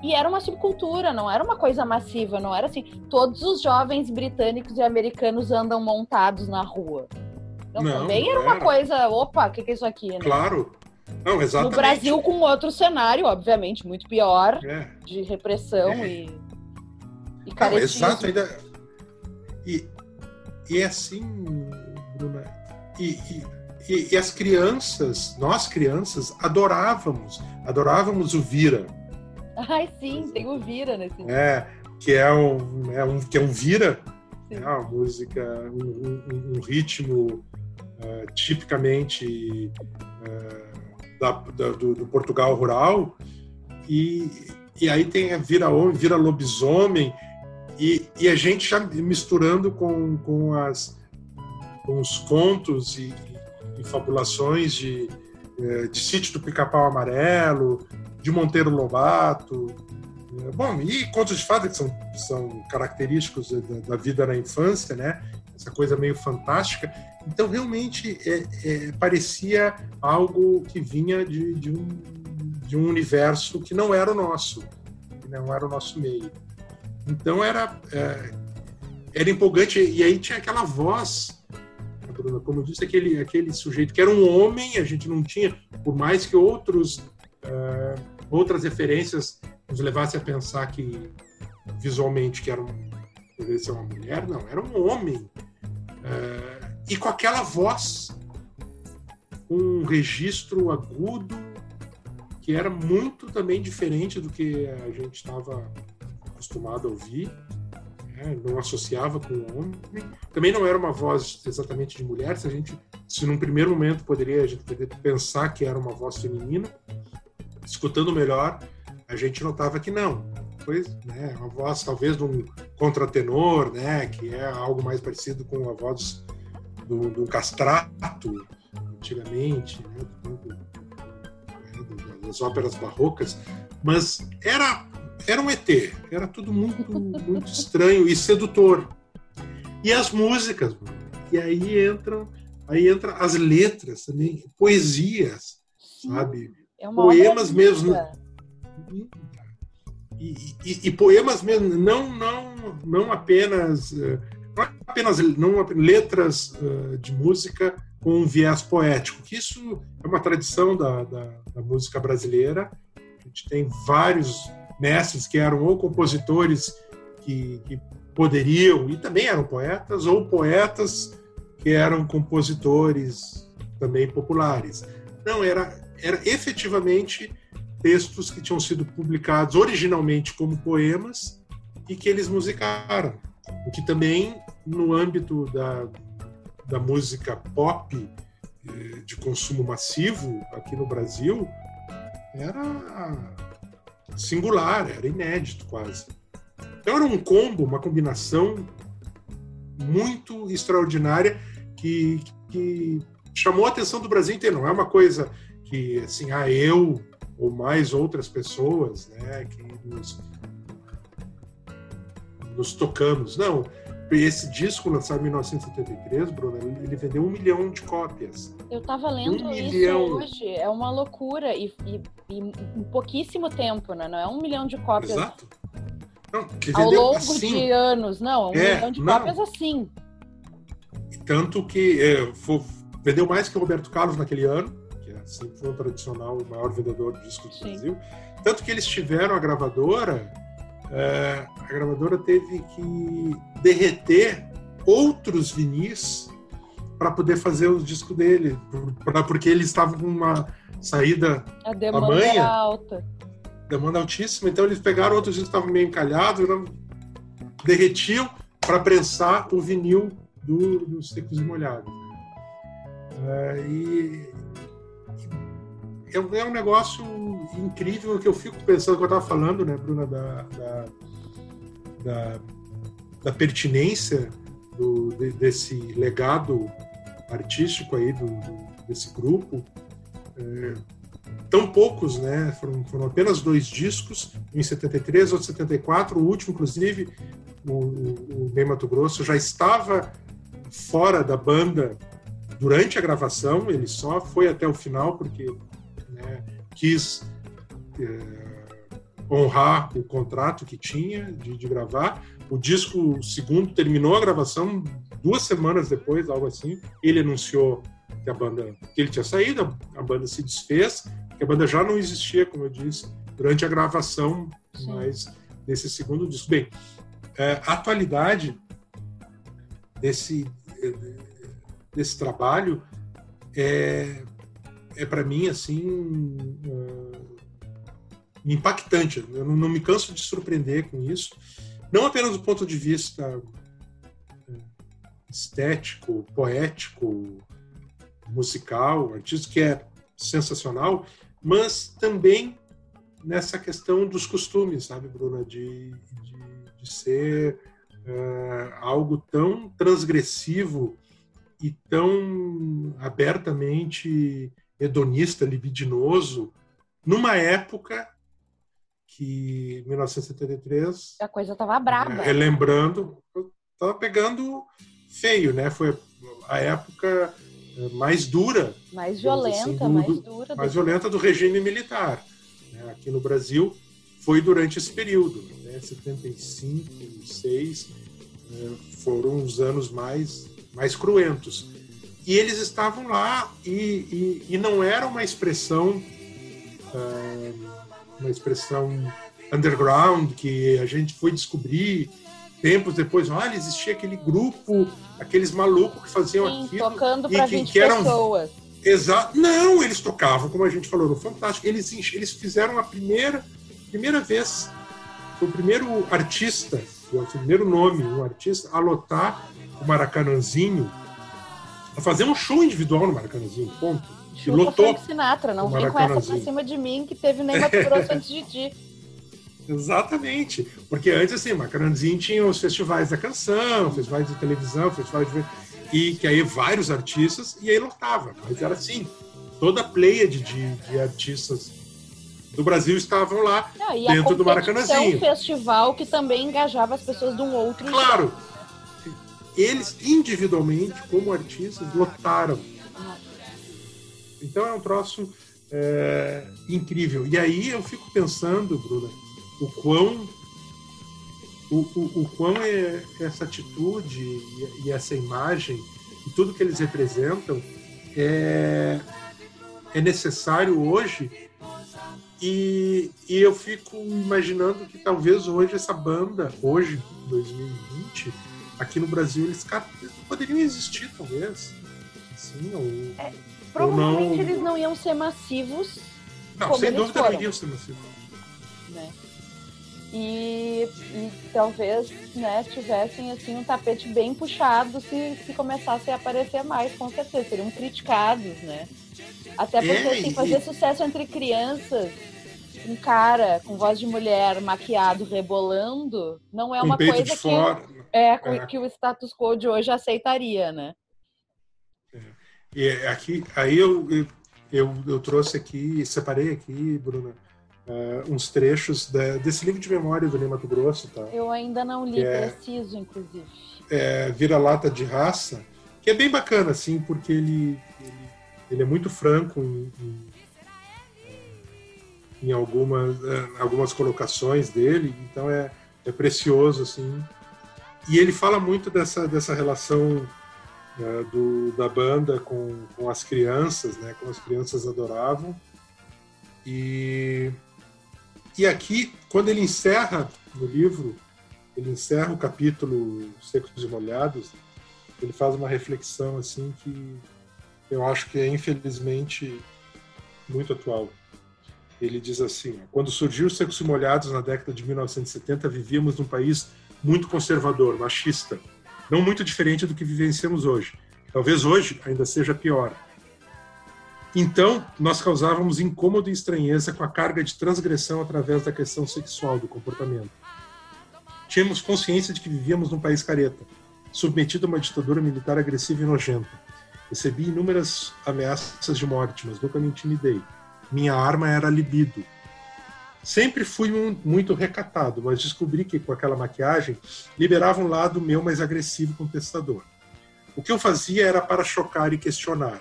Speaker 1: E era uma subcultura, não era uma coisa massiva, não era assim. Todos os jovens britânicos e americanos andam montados na rua. Então,
Speaker 3: Não,
Speaker 1: também
Speaker 3: não
Speaker 1: era uma
Speaker 3: era.
Speaker 1: coisa, opa, o que, que é isso aqui? Né?
Speaker 3: Claro. Não,
Speaker 1: No
Speaker 3: exatamente.
Speaker 1: Brasil, com outro cenário, obviamente, muito pior,
Speaker 3: É.
Speaker 1: de repressão
Speaker 3: É.
Speaker 1: e, e
Speaker 3: Não, exato, ainda. E, e é assim, Bruna. E, e, e- as crianças, nós crianças, adorávamos. Adorávamos o Vira.
Speaker 1: Ai, sim, tem o Vira nesse.
Speaker 3: É, que é um, é um, que é um Vira, é uma música, um, um- um ritmo eh, tipicamente eh, da- da- do, do Portugal rural. E, e aí tem a Vira Homem, Vira Lobisomem, e, e a gente já misturando com, com, as, com os contos e, e fabulações de, eh, de Sítio do Pica-Pau Amarelo, de Monteiro Lobato, é, Bom, e contos de fada que são, são característicos da, da vida na infância, né? Essa coisa meio fantástica. Então, realmente, é, é, parecia algo que vinha de, de, um, de um universo que não era o nosso, que não era o nosso meio. Então, era, é, era empolgante. E aí tinha aquela voz, né, como eu disse, aquele, aquele sujeito que era um homem, a gente não tinha, por mais que outros, é, outras referências nos levasse a pensar que visualmente que era um, ser uma mulher, não, era um homem. E com aquela voz, um registro agudo que era muito também diferente do que a gente estava acostumado a ouvir, né? não associava com o homem. Também não era uma voz exatamente de mulher, se a gente, se num primeiro momento poderia a gente poderia pensar que era uma voz feminina, escutando melhor, a gente notava que não. Pois, né, uma voz talvez de um contratenor, né, que é algo mais parecido com a voz do, do castrato, antigamente, né, do, né, das óperas barrocas, mas era, era um ET, era tudo muito, muito estranho e sedutor. E as músicas, e aí entram, aí entra as letras também, poesias, sabe?
Speaker 1: É
Speaker 3: poemas mesmo. E, e- e poemas mesmo, não, não, não apenas, eh, não apenas não letras eh, de música com um viés poético, que isso é uma tradição da, da, da música brasileira. A gente tem vários mestres que eram ou compositores que, que poderiam, e também eram poetas, ou poetas que eram compositores também populares. Não, era, era efetivamente textos que tinham sido publicados originalmente como poemas e que eles musicaram. O que também, no âmbito da, da música pop eh, de consumo massivo aqui no Brasil, era singular, era inédito quase. Então era um combo, uma combinação muito extraordinária que, que chamou a atenção do Brasil inteiro. Não é uma coisa que, assim, ah, eu ou mais outras pessoas, né, que nos, nos tocamos. Não, esse disco lançado em 1973, Bruno, ele vendeu um milhão de cópias.
Speaker 1: Eu tava lendo
Speaker 3: Um
Speaker 1: isso
Speaker 3: milhão.
Speaker 1: hoje, é uma loucura. E, e- e em pouquíssimo tempo, né? Não é um milhão de cópias
Speaker 3: Exato. Não,
Speaker 1: ao longo
Speaker 3: assim,
Speaker 1: de anos, não, um
Speaker 3: É,
Speaker 1: milhão de
Speaker 3: não.
Speaker 1: cópias assim.
Speaker 3: tanto que é, fo- vendeu mais que o Roberto Carlos naquele ano, sempre foi um tradicional o maior vendedor de discos do. Brasil. Tanto que eles tiveram a gravadora, é, a gravadora teve que derreter outros vinis para poder fazer os discos dele, pra- porque eles estavam com uma saída
Speaker 1: A demanda alta.
Speaker 3: demanda altíssima, então eles pegaram outros discos que estavam meio encalhados, derretiam para prensar o vinil do- dos secos e molhados. É, e é, um- negócio incrível que eu fico pensando, que eu estava falando, né, Bruna, da, da, da, da pertinência do- de- desse legado artístico aí do, do- desse grupo. É, tão poucos, né? Foram, foram, apenas dois discos, um em 73, outro em 74. O último, inclusive, o, o, o Mato Grosso já estava fora da banda durante a gravação. Ele só foi até o final porque né, quis é, honrar o contrato que tinha de, de gravar. O disco segundo terminou a gravação duas semanas depois, algo assim. Ele anunciou que a banda que ele tinha saído, a banda se desfez, que a banda já não existia, como eu disse, durante a gravação, Sim. mas nesse segundo disco. Bem, é, a atualidade desse desse trabalho é é para mim assim impactante. Eu não, não, me canso de surpreender com isso, não apenas do ponto de vista estético, poético, musical, artista que é sensacional, mas também nessa questão dos costumes, sabe, Bruna, de, de, de ser uh, algo tão transgressivo e tão abertamente hedonista, libidinoso, numa época que 1973
Speaker 1: a coisa estava brava.
Speaker 3: Relembrando, estava pegando feio, né? Foi a época mais dura.
Speaker 1: Mais violenta, assim, do, mais dura.
Speaker 3: Mais do... violenta do regime militar. Né? Aqui no Brasil foi durante esse período, né? 75, 6, né? foram os anos mais, mais cruentos. E eles estavam lá e, e, e não era uma expressão, uh, uma expressão underground que a gente foi descobrir tempos depois, olha, existia aquele grupo, aqueles malucos que faziam Sim, aquilo.
Speaker 1: tocando para 20 que eram, pessoas.
Speaker 3: Exato. Não, eles tocavam, como a gente falou, no Fantástico. Eles, eles fizeram a primeira, primeira vez, o primeiro artista, o primeiro nome, um artista, a lotar o Maracanãzinho, a fazer um show individual no Maracanãzinho, ponto.
Speaker 1: E lotou. Sinatra, não vem com essa pra cima de mim que teve nem Mato Grosso antes de ti.
Speaker 3: Exatamente. Porque antes, assim, Macaranzinho tinha os festivais da canção, festivais de televisão, festivais de... E que aí vários artistas, e aí lotava. Mas era assim, toda a pleiade de, de artistas do Brasil estavam lá Não, dentro do Maracanãzinho.
Speaker 1: um festival que também engajava as pessoas de um outro
Speaker 3: Claro. Eles, individualmente, como artistas, lotaram. Então é um troço é, incrível. E aí eu fico pensando, Bruna, o quão o, o, o quão é essa atitude e, e, essa imagem e tudo que eles representam é, é necessário hoje e, e eu fico imaginando que talvez hoje essa banda, hoje, 2020, aqui no Brasil, eles, eles poderiam existir, talvez. Assim, ou,
Speaker 1: é, provavelmente ou não... eles não iam ser massivos.
Speaker 3: Não, sem dúvida foram. não iriam ser massivos.
Speaker 1: Né? e, e talvez né, tivessem assim um tapete bem puxado se, se começasse a aparecer mais, com certeza, seriam criticados, né? Até porque é, assim, fazer sucesso entre crianças, um cara com voz de mulher maquiado rebolando, não é uma coisa que, fora. É, é, que o status quo de hoje aceitaria, né?
Speaker 3: É. E aqui, aí eu, eu, eu trouxe aqui, separei aqui, Bruna, uh, uns trechos da, desse livro de memória do Ney Mato Grosso. Tá?
Speaker 1: Eu ainda não li, é, preciso, inclusive.
Speaker 3: É, Vira-lata de raça, que é bem bacana, assim, porque ele, ele, ele é muito franco em, em, em algumas, algumas colocações dele, então é, é precioso, assim. E ele fala muito dessa, dessa relação uh, do, da banda com, com as crianças, né, como as crianças adoravam. E e aqui, quando ele encerra no livro, ele encerra o capítulo Secos e Molhados, ele faz uma reflexão assim que eu acho que é infelizmente muito atual. Ele diz assim: quando surgiu os Secos e Molhados na década de 1970, vivíamos num país muito conservador, machista, não muito diferente do que vivenciamos hoje. Talvez hoje ainda seja pior. Então, nós causávamos incômodo e estranheza com a carga de transgressão através da questão sexual do comportamento. Tínhamos consciência de que vivíamos num país careta, submetido a uma ditadura militar agressiva e nojenta. Recebi inúmeras ameaças de morte, mas nunca me intimidei. minha arma era libido. Sempre fui um, muito recatado, mas descobri que com aquela maquiagem liberava um lado meu mais agressivo contestador. O que eu fazia era para chocar e questionar.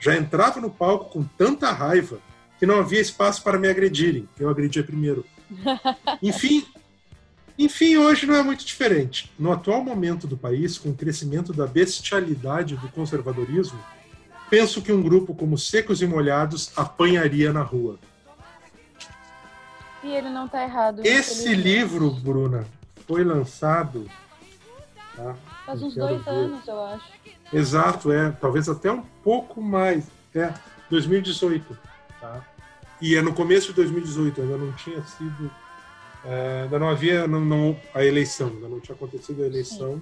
Speaker 3: Já entrava no palco com tanta raiva que não havia espaço para me agredirem. Eu agredia primeiro. Enfim, enfim, hoje não é muito diferente. No atual momento do país, com o crescimento da bestialidade do conservadorismo, penso que um grupo como Secos e Molhados apanharia na rua.
Speaker 1: E ele não está errado.
Speaker 3: Esse livro, Bruna, foi lançado.
Speaker 1: Tá? Faz uns dois ver. anos, eu acho.
Speaker 3: Exato, é. Talvez até um pouco mais. É, 2018. Tá? E é no começo de 2018, ainda não tinha sido. É, ainda não havia não, não, a eleição, ainda não tinha acontecido a eleição.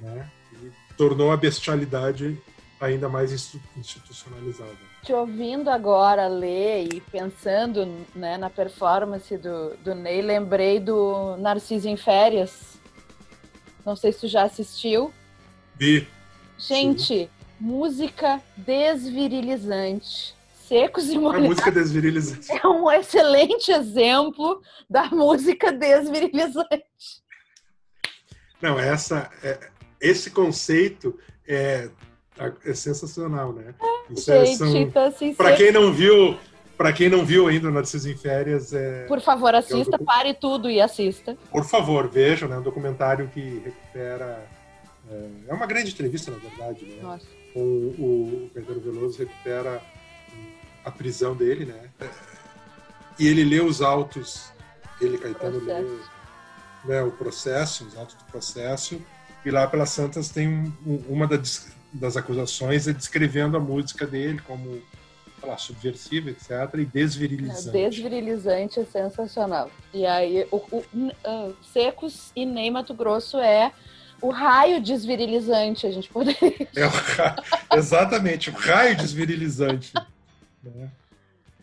Speaker 3: Né? E tornou a bestialidade ainda mais institucionalizada
Speaker 1: te ouvindo agora ler e pensando né, na performance do, do Ney, lembrei do Narciso em Férias. Não sei se tu já assistiu.
Speaker 3: Vi.
Speaker 1: Gente, Sim. música desvirilizante. Secos e molhados.
Speaker 3: A música desvirilizante.
Speaker 1: É um excelente exemplo da música desvirilizante.
Speaker 3: Não, essa, é, esse conceito é é sensacional, né?
Speaker 1: Isso é, Gente, é, então, assim,
Speaker 3: para quem não viu, para quem não viu ainda o Narciso em Férias, é,
Speaker 1: por favor assista, é um pare tudo e assista.
Speaker 3: Por favor, vejam, né? Um documentário que recupera é, é uma grande entrevista, na verdade, né? Nossa. Com o, o Caetano Veloso recupera a prisão dele, né? E ele lê os autos, ele Caetano lê né, o processo, os autos do processo, e lá pelas Santas tem um, uma das das acusações é descrevendo a música dele como lá, subversiva, etc., e desvirilizante.
Speaker 1: Desvirilizante é sensacional. E aí, o, o uh, Secos e Ney Mato Grosso é o raio desvirilizante, a gente poderia.
Speaker 3: É o exatamente, o raio desvirilizante. né?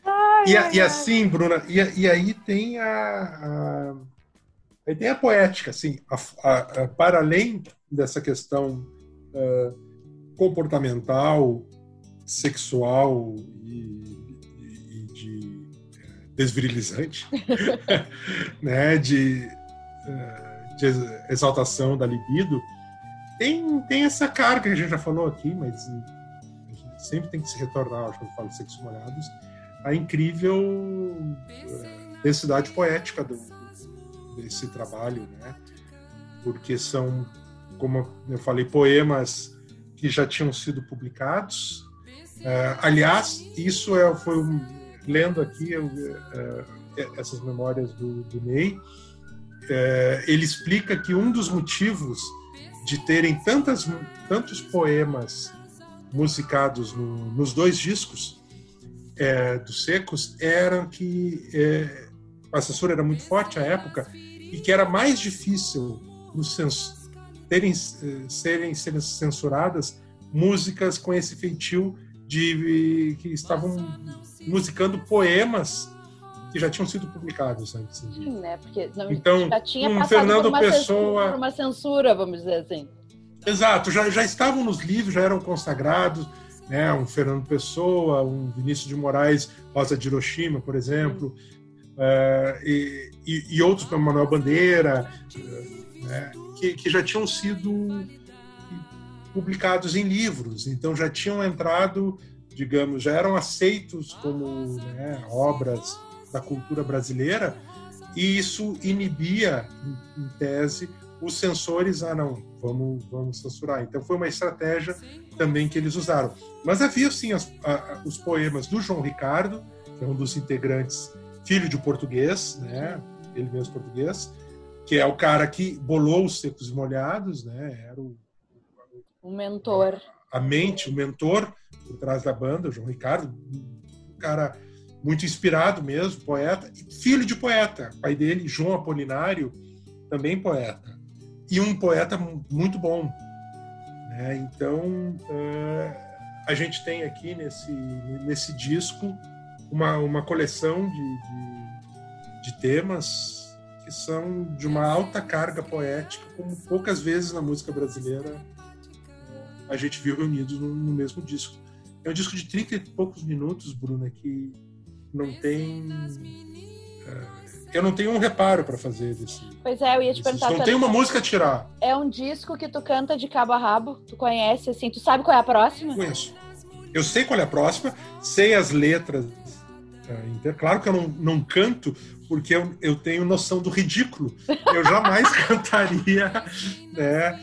Speaker 1: ai,
Speaker 3: e,
Speaker 1: ai,
Speaker 3: e, assim, Bruna, e, e aí tem a, a, a poética, assim, a, para além dessa questão uh, comportamental, sexual e, e de é, desvirilizante, né, de, é, de, exaltação da libido, tem, tem essa carga que a gente já falou aqui, mas sempre tem que se retornar, acho que eu falo de sexos molhados, a incrível uh, densidade poética do, desse trabalho, né? Porque são, como eu falei, poemas que já tinham sido publicados. Uh, aliás, isso é, foi um, lendo aqui eu, uh, essas memórias do, do Ney, uh, ele explica que um dos motivos de terem tantas, tantos poemas musicados no, nos dois discos dos Secos era que é, a censura era muito forte à época e que era mais difícil nos terem, eh, serem, serem censuradas músicas com esse feitio de que estavam musicando poemas que já tinham sido publicados antes.
Speaker 1: Sim, né? Porque não,
Speaker 3: então,
Speaker 1: já tinha
Speaker 3: um Fernando uma Pessoa, censura,
Speaker 1: uma censura, vamos dizer assim.
Speaker 3: Exato, já, já estavam nos livros, já eram consagrados, né? Um Fernando Pessoa, um Vinícius de Moraes, Rosa de Hiroshima, por exemplo, uh, e, e, e, outros como Manuel Bandeira, uh, né? que, que já tinham sido publicados em livros, então já tinham entrado, digamos, já eram aceitos como né, obras da cultura brasileira, e isso inibia, em, em tese, os censores, ah não, vamos, vamos censurar. Então foi uma estratégia também que eles usaram. Mas havia sim as, a, os poemas do João Ricardo, que é um dos integrantes, filho de português, né, ele mesmo português, que é o cara que bolou os secos e molhados, né? Era o,
Speaker 1: o mentor.
Speaker 3: A, a mente, o mentor por trás da banda, o João Ricardo, um cara muito inspirado mesmo, poeta, filho de poeta. Pai dele, João Apolinário, também poeta. E um poeta muito bom. Né? Então, uh, a gente tem aqui nesse, nesse disco uma, uma coleção de, de, de temas que são de uma alta carga poética, como poucas vezes na música brasileira eh, a gente viu reunidos no, no mesmo disco. é um disco de 30 e poucos minutos, Bruna, que não tem. Uh, eu não tenho um reparo para fazer desse.
Speaker 1: Pois é, eu ia te perguntar.
Speaker 3: Não tem uma música a tirar.
Speaker 1: É um disco que tu canta de cabo a rabo, tu conhece, assim, tu sabe qual é a próxima?
Speaker 3: Conheço. Eu sei qual é a próxima, sei as letras. Uh, claro que eu não, não canto, porque eu, eu tenho noção do ridículo. Eu jamais cantaria, né?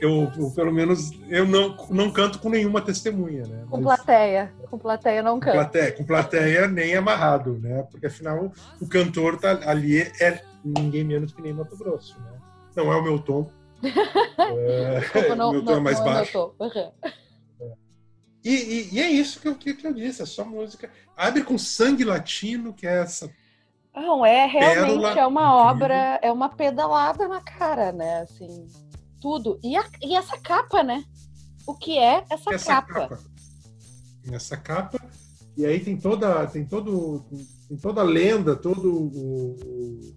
Speaker 3: Eu, eu, pelo menos, eu não, não canto com nenhuma testemunha, né?
Speaker 1: Com Mas, plateia. Com plateia não canto.
Speaker 3: Com plateia, com plateia nem amarrado, né? Porque afinal o cantor tá ali é ninguém menos que nem Mato Grosso, né? Não é o meu tom.
Speaker 1: é, não, meu tom é não, é mais baixo. É
Speaker 3: uhum. E, e, e, é isso que eu, que, que eu disse, é só música. Abre com sangue latino, que é essa
Speaker 1: não, é realmente é uma obra, é uma pedalada na cara, né? Assim, tudo. E, a, e essa capa, né? O que é essa, essa capa? capa?
Speaker 3: Essa capa. E aí tem toda, tem todo, tem toda a lenda, todo o,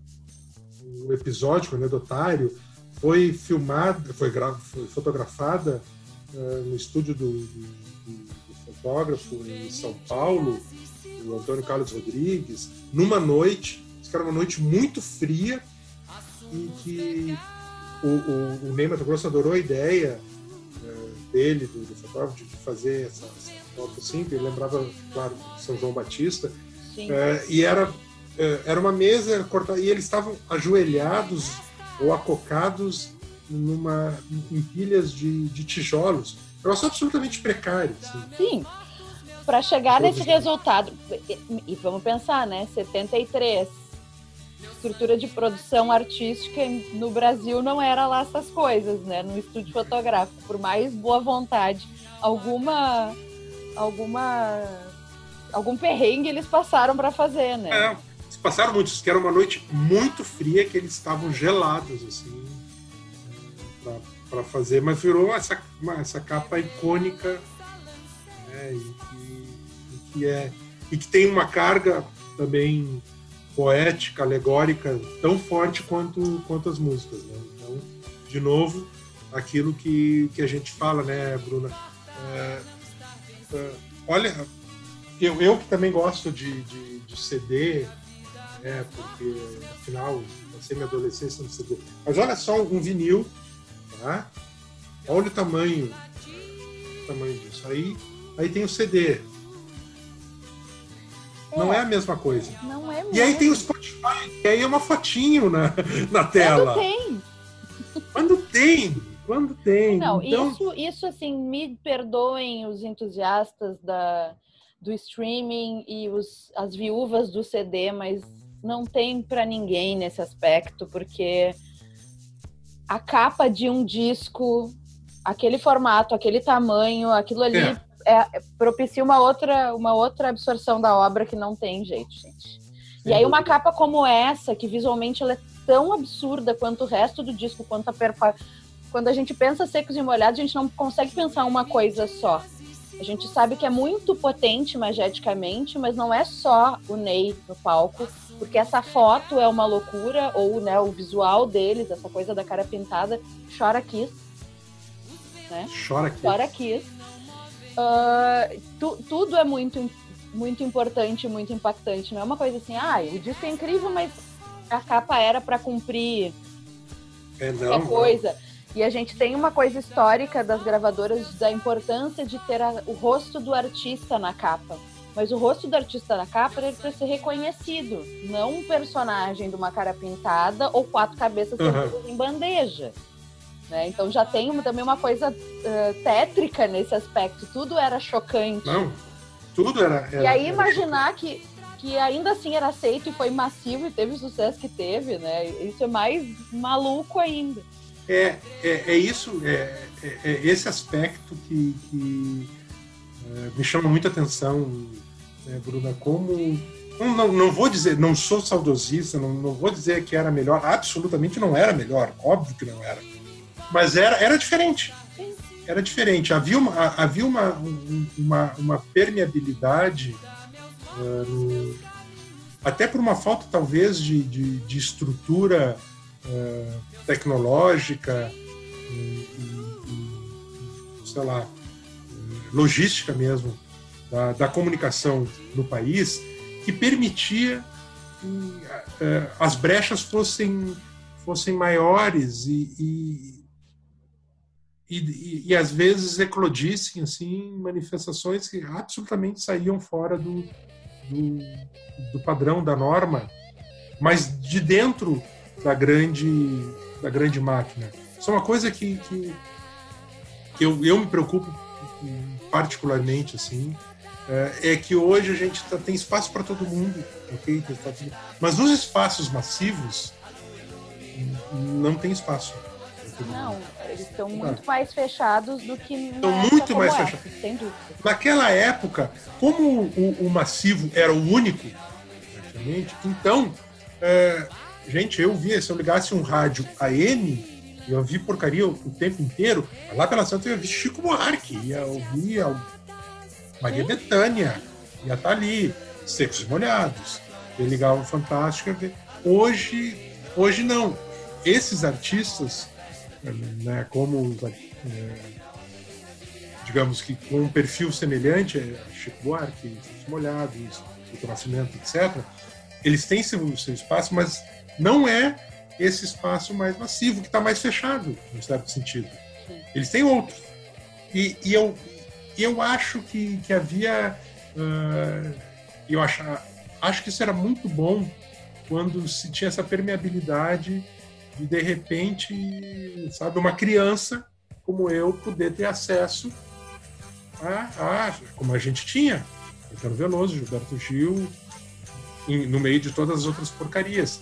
Speaker 3: o episódio, o anedotário, foi filmada, foi, foi fotografada uh, no estúdio do, do, do, fotógrafo em São Paulo, o Antônio Carlos Rodrigues, numa noite, que era uma noite muito fria, e que o, o, o Ney Mato Grosso adorou a ideia uh, dele, do, do fotógrafo, de, fazer essa, essa, foto simples. Ele lembrava, claro, São João Batista. Uh, e era, uh, era uma mesa cortada, e eles estavam ajoelhados ou acocados numa, em pilhas de, de tijolos. Era absolutamente precário. Assim.
Speaker 1: Sim. Para chegar Todos nesse resultado, e, vamos pensar, né? 73 estrutura de produção artística no Brasil não era lá essas coisas, né? No estúdio fotográfico, por mais boa vontade, alguma alguma algum perrengue eles passaram para fazer, né?
Speaker 3: É, eles passaram muito, que era uma noite muito fria que eles estavam gelados assim para fazer, mas virou essa essa capa icônica, né? E é e que tem uma carga também poética, alegórica, tão forte quanto, quanto as músicas. Né? Então, de novo, aquilo que, que a gente fala, né, Bruna? É, é, olha, eu, eu que também gosto de, de, de CD, né, porque afinal passei minha adolescência no CD. Mas olha só um vinil, tá? Olha o tamanho, o tamanho disso. Aí, aí tem o CD, não é a mesma coisa.
Speaker 1: Não é mesmo.
Speaker 3: E aí tem o Spotify, e aí é uma fotinho na, na tela.
Speaker 1: Quando tem.
Speaker 3: Quando tem. Quando tem.
Speaker 1: Não, então... isso, isso assim, me perdoem os entusiastas da, do streaming e os, as viúvas do CD, mas não tem para ninguém nesse aspecto, porque a capa de um disco, aquele formato, aquele tamanho, aquilo ali é é, propicia uma outra, uma outra absorção da obra que não tem jeito, gente. E aí uma capa como essa, que visualmente ela é tão absurda quanto o resto do disco, quanto a perfa... quando a gente pensa secos e molhados, a gente não consegue pensar uma coisa só. A gente sabe que é muito potente mageticamente, mas não é só o Ney no palco, porque essa foto é uma loucura, ou né, o visual deles, essa coisa da cara pintada, chora kiss. Né?
Speaker 3: Chora kiss.
Speaker 1: Chora kiss. Uh, tu, tudo é muito, muito importante, muito impactante. Não é uma coisa assim, ah, o disco é incrível, mas a capa era para cumprir
Speaker 3: é, não,
Speaker 1: coisa. Não. E a gente tem uma coisa histórica das gravadoras da importância de ter a, o rosto do artista na capa. Mas o rosto do artista na capa era para ser reconhecido, não um personagem de uma cara pintada ou quatro cabeças uhum. em bandeja. Né? Então já tem uma, também uma coisa uh, tétrica nesse aspecto. Tudo era chocante.
Speaker 3: Não, tudo era. era
Speaker 1: e aí imaginar que, que ainda assim era aceito e foi massivo e teve o sucesso que teve, né? Isso é mais maluco ainda.
Speaker 3: É, é, é isso, é, é, é esse aspecto que, que me chama muita atenção, né, Bruna, como não, não, vou dizer, não sou saudosista, não, não vou dizer que era melhor, absolutamente não era melhor, óbvio que não era mas era, era diferente. Era diferente. Havia uma, havia uma, uma, uma permeabilidade, uh, no, até por uma falta, talvez, de, de, de estrutura uh, tecnológica, e, e, sei lá, logística mesmo, da, da comunicação no país que permitia que uh, as brechas fossem, fossem maiores e, e, e, e, às vezes eclodissem assim, manifestações que absolutamente saíam fora do, do, do padrão, da norma, mas de dentro da grande, da grande máquina. Isso é uma coisa que, que, que eu, eu me preocupo particularmente, assim, é, é que hoje a gente tá, tem espaço para todo mundo, ok? Mas nos espaços massivos não tem espaço.
Speaker 1: Não, eles estão muito mais fechados do que
Speaker 3: estão muito mais essa, fechados.
Speaker 1: Sem dúvida.
Speaker 3: Naquela época, como o, o massivo era o único, então, é, gente, eu via se eu ligasse um rádio AM eu vi porcaria o, tempo inteiro. Lá pela Santa eu ia ouvir Chico Buarque, ia ouvir Maria Sim. Bethânia, ia estar tá ali, Secos e Molhados. Eu ligava o Fantástico. Hoje, hoje não. Esses artistas, né, como é, digamos que com um perfil semelhante a Chico Buarque, Secos Molhados, o Nascimento, etc., eles têm seu, seu espaço, mas não é esse espaço mais massivo, que está mais fechado, em certo sentido. Eles têm outro. E, e eu, eu acho que, que havia. Uh, eu acho, acho que isso era muito bom quando se tinha essa permeabilidade de, de repente, sabe, uma criança como eu poder ter acesso a, a como a gente tinha, Caetano Veloso, Gilberto Gil, em, no meio de todas as outras porcarias.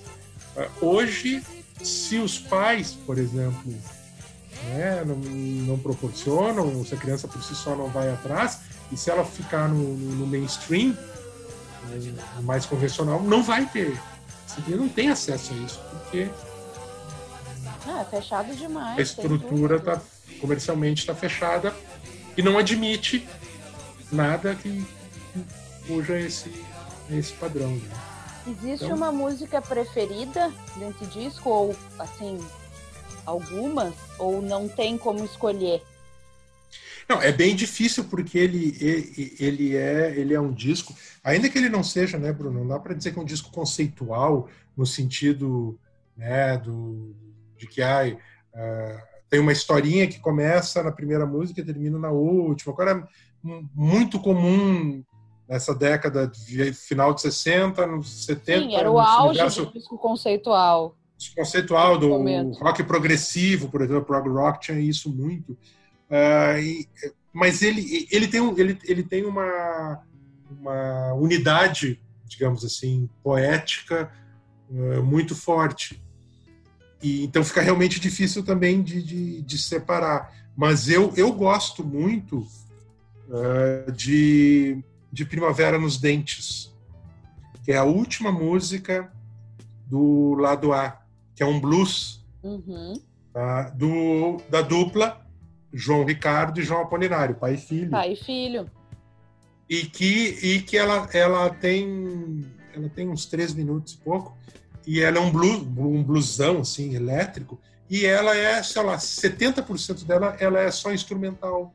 Speaker 3: Hoje, se os pais, por exemplo, né, não, não, proporcionam, se a criança por si só não vai atrás, e se ela ficar no, no mainstream, no mais convencional, não vai ter. Você não tem acesso a isso, porque.
Speaker 1: Ah, é fechado demais.
Speaker 3: A estrutura tá, comercialmente está fechada e não admite nada que, fuja esse, esse padrão. Né?
Speaker 1: Existe então... uma música preferida desse disco? Ou, assim, algumas? Ou não tem como escolher?
Speaker 3: Não, é bem difícil porque ele, ele, ele, é, ele é um disco, ainda que ele não seja, né, Bruno? Não dá para dizer que é um disco conceitual no sentido né, do, de que ai, uh, tem uma historinha que começa na primeira música e termina na última. Agora é muito comum nessa década de final de 60, nos 70.
Speaker 1: Sim, era o auge universo, do disco conceitual.
Speaker 3: Conceitual do rock progressivo, por exemplo, o prog rock tinha isso muito. Uh, e, mas ele, ele tem, um, ele, ele tem uma, uma unidade, digamos assim, poética uh, muito forte. E, então fica realmente difícil também de, de, de separar. Mas eu, eu gosto muito uh, de de Primavera nos Dentes, que é a última música do lado A, que é um blues
Speaker 1: uhum.
Speaker 3: tá? do, da dupla João Ricardo e João Apolinário, pai e filho.
Speaker 1: Pai e filho.
Speaker 3: E que, e que ela, ela, tem, ela tem uns três minutos e pouco, e ela é um um bluesão, assim, elétrico, e ela é, sei lá, 70% dela ela é só instrumental.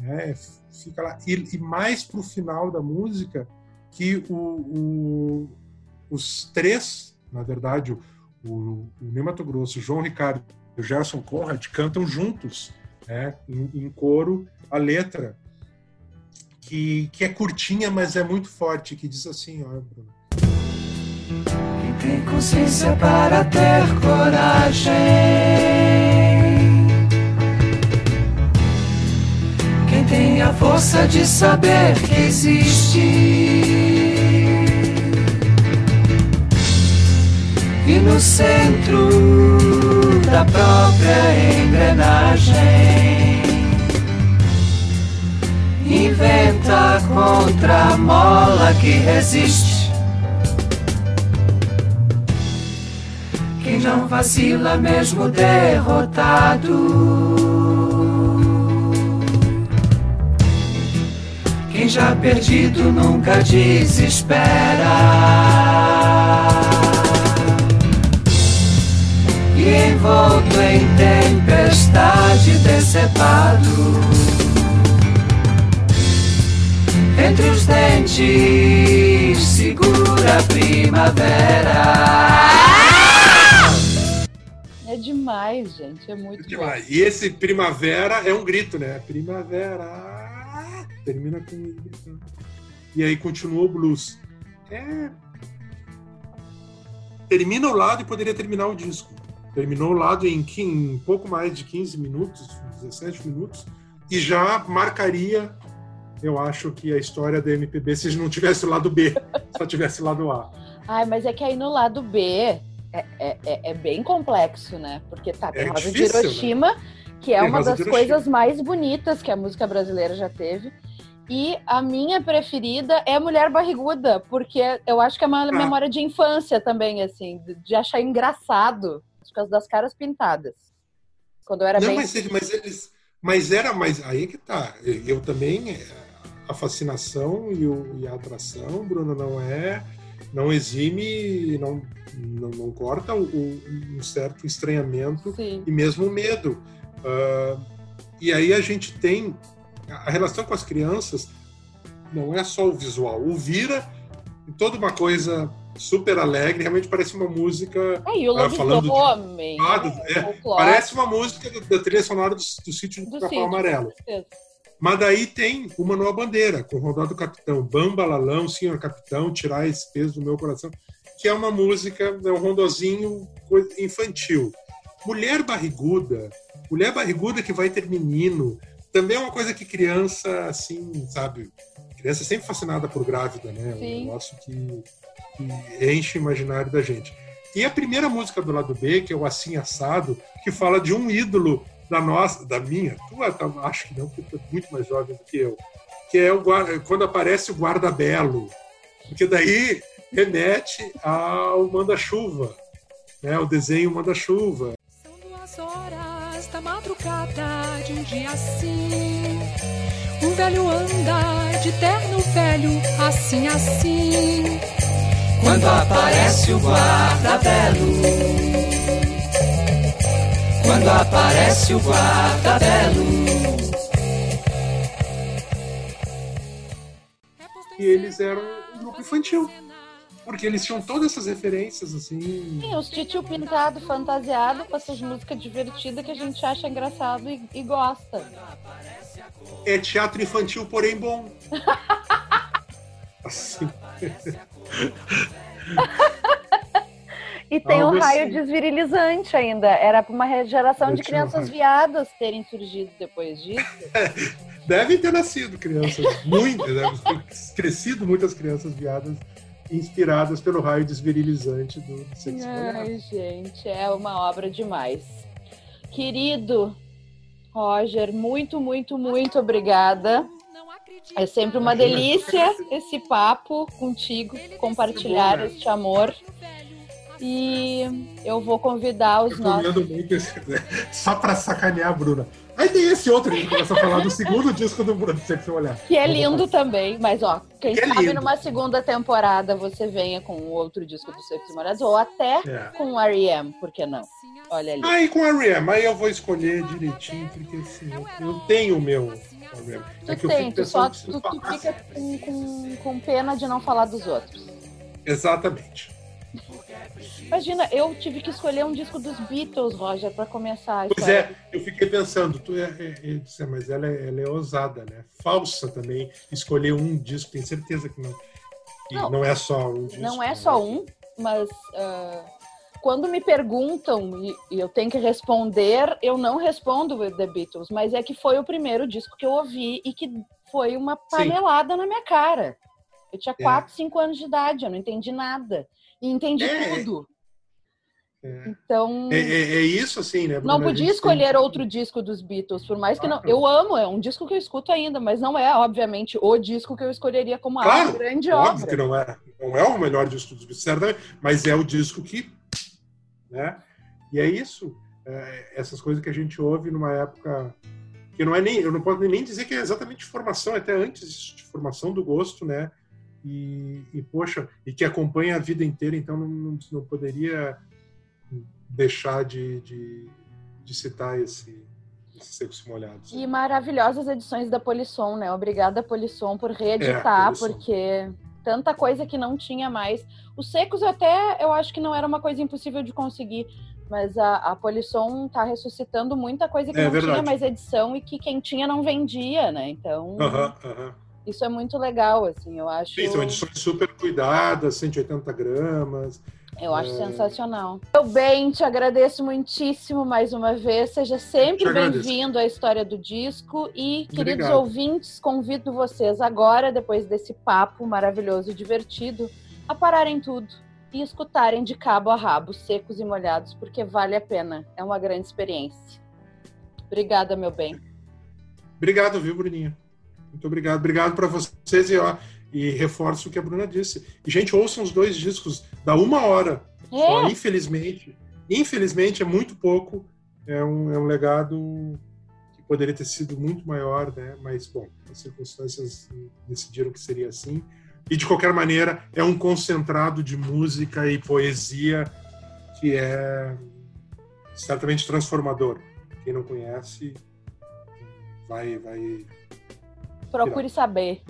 Speaker 3: Né? fica lá. E, e mais para o final da música, que o, o, os três, na verdade, o, o, o Grosso, o João Ricardo e o Gerson Conrad cantam juntos, né, em, em coro, a letra, que, que é curtinha, mas é muito forte, que diz assim, ó, Bruno.
Speaker 4: Quem tem consciência para ter coragem tem a força de saber que existe. E no centro da própria engrenagem inventa contra a mola que resiste. Quem não vacila mesmo derrotado. Quem já perdido nunca desespera. E envolto em tempestade decepado, Entre os dentes, segura a primavera.
Speaker 1: É demais, gente. É muito
Speaker 3: demais. E esse primavera é um grito, né? Primavera. Termina com. E aí continua o blues. É. Termina o lado e poderia terminar o disco. Terminou o lado em, em pouco mais de 15 minutos, 17 minutos, e já marcaria, eu acho, que a história da MPB se não tivesse o lado B, só tivesse o lado A.
Speaker 1: Ai, mas é que aí no lado B é, é, é, é bem complexo, né? Porque tá, tem é Rosa de né? Hiroshima, né? que é tem uma das coisas mais bonitas que a música brasileira já teve. E a minha preferida é Mulher Barriguda, porque eu acho que é uma ah. memória de infância também, assim, de achar engraçado, por causa das caras pintadas. Quando eu era
Speaker 3: Não,
Speaker 1: bem...
Speaker 3: mas, mas eles. Mas era mais. Aí que tá. Eu também. É, a fascinação e, o, e a atração, Bruno, não é não exime, não, não, não corta um, um, certo estranhamento Sim. e mesmo medo. Uh, e aí a gente tem a relação com as crianças não é só o visual. O Vira toda uma coisa super alegre, realmente parece uma música.
Speaker 1: É, e o uh, falando homem,
Speaker 3: de, é, Parece uma música da, trilha sonora do, do sítio do, do Capão Amarelo. Mas daí tem o Manuel Bandeira, com o Rondó do Capitão, Bamba Lalão, Senhor Capitão, Tirar esse peso do meu coração, que é uma música, é um rondozinho infantil. Mulher Barriguda, Mulher Barriguda que vai ter menino, também é uma coisa que criança, assim, sabe? Criança é sempre fascinada por grávida, né? Sim. Um negócio que, que enche o imaginário da gente. E a primeira música do lado B, que é o Assim Assado, que fala de um ídolo da nossa, da minha, tu acho que não, porque tu é muito mais jovem do que eu, que é o, quando aparece o guarda-belo, porque daí remete ao manda-chuva, né, o desenho manda-chuva.
Speaker 5: São duas horas da madrugada de um dia assim, um velho anda de terno velho, assim, assim.
Speaker 4: Quando aparece o guarda-belo quando aparece o guarda-belo.
Speaker 3: E eles eram um grupo infantil. Porque eles tinham todas essas referências, assim.
Speaker 1: Sim, os titio pintado, fantasiado, com essas músicas divertidas que a gente acha engraçado e, e gosta.
Speaker 3: É teatro infantil, porém bom. assim.
Speaker 1: E tem Algo um raio assim. desvirilizante ainda. Era para uma geração Eu de crianças um viadas terem surgido depois disso.
Speaker 3: Devem ter nascido crianças, muitas, devem ter crescido muitas crianças viadas inspiradas pelo raio desvirilizante do sexo
Speaker 1: Ai, gente, é uma obra demais. Querido Roger, muito, muito, muito obrigada. É sempre uma delícia esse papo contigo, compartilhar né? este amor. E eu vou convidar os nossos. Muito
Speaker 3: esse... Só para sacanear a Bruna. Aí tem esse outro, gente começa a falar do segundo disco do Bruno, se você olhar.
Speaker 1: Que é lindo também, mas ó, quem que é sabe é numa segunda temporada você venha com outro disco do Secos Morados, ou até é. com o R.E.M., por que não? Olha ali.
Speaker 3: Aí com o R.E.M., aí eu vou escolher direitinho, porque assim, eu tenho o meu
Speaker 1: R.E.M. Tu é tem, tu só tu, tu fica com, com, com pena de não falar dos outros.
Speaker 3: Exatamente.
Speaker 1: Imagina, eu tive que escolher um disco dos Beatles, Roger, para começar.
Speaker 3: Pois é, eu fiquei pensando, tu é, é, é, mas ela é, ela é ousada, né? Falsa também, escolher um disco, tenho certeza que não. não, não é só um disco.
Speaker 1: Não é só um, mas uh, quando me perguntam e, e, eu tenho que responder, eu não respondo The Beatles, mas é que foi o primeiro disco que eu ouvi e que foi uma panelada Sim. na minha cara. Eu tinha 4, 5 é. anos de idade, eu não entendi nada. E entendi é. tudo.
Speaker 3: É. Então. É, é, é, isso, assim, né?
Speaker 1: Não podia escolher tem... outro disco dos Beatles, por mais que não. Eu amo, é um disco que eu escuto ainda, mas não é, obviamente, o disco que eu escolheria como claro, uma grande
Speaker 3: óbvio
Speaker 1: obra.
Speaker 3: que não é. Não é o melhor disco dos Beatles, certamente, mas é o disco que. Né? E é isso. É, essas coisas que a gente ouve numa época que não é nem. Eu não posso nem dizer que é exatamente formação, é até antes de formação do gosto, né? E, e poxa, e que acompanha a vida inteira, então não, não poderia deixar de, de, de citar esse, Secos e Molhados.
Speaker 1: E maravilhosas edições da Polisson, né? Obrigada, Polisson, por reeditar,
Speaker 3: É,
Speaker 1: porque tanta coisa que não tinha mais. Os secos até eu acho que não era uma coisa impossível de conseguir, mas a, a Polisson tá ressuscitando muita coisa que
Speaker 3: É
Speaker 1: não tinha
Speaker 3: verdade.
Speaker 1: mais edição e que quem tinha não vendia, né? Então,
Speaker 3: Aham, aham.
Speaker 1: isso é muito legal, assim, eu acho.
Speaker 3: Sim, são edições super cuidadas, 180 gramas.
Speaker 1: Eu acho
Speaker 3: É.
Speaker 1: sensacional. Meu bem, te agradeço muitíssimo mais uma vez. Seja sempre bem-vindo à história do disco. E, queridos
Speaker 3: Obrigado.
Speaker 1: ouvintes, convido vocês agora, depois desse papo maravilhoso e divertido, a pararem tudo e escutarem de cabo a rabo, secos e molhados, porque vale a pena. É uma grande experiência. Obrigada, meu bem.
Speaker 3: Obrigado, viu, Bruninha? Muito obrigado. Obrigado para vocês e, ó, e reforço o que a Bruna disse. E, gente, ouçam os dois discos, dá uma hora. Só,
Speaker 1: É,
Speaker 3: infelizmente, infelizmente é muito pouco. É um, é um legado que poderia ter sido muito maior, né? Mas, bom, as circunstâncias decidiram que seria assim. E, de qualquer maneira, é um concentrado de música e poesia que é certamente transformador. Quem não conhece, vai, vai
Speaker 1: procure saber.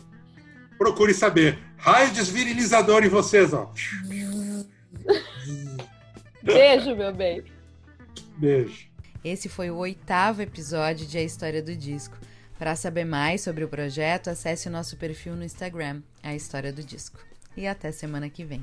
Speaker 3: Procure saber. Raio desvirilizador em vocês, ó.
Speaker 1: Beijo, meu bem.
Speaker 3: Beijo.
Speaker 6: Esse foi o oitavo episódio de A História do Disco. Para saber mais sobre o projeto, acesse o nosso perfil no Instagram, A História do Disco. E até semana que vem.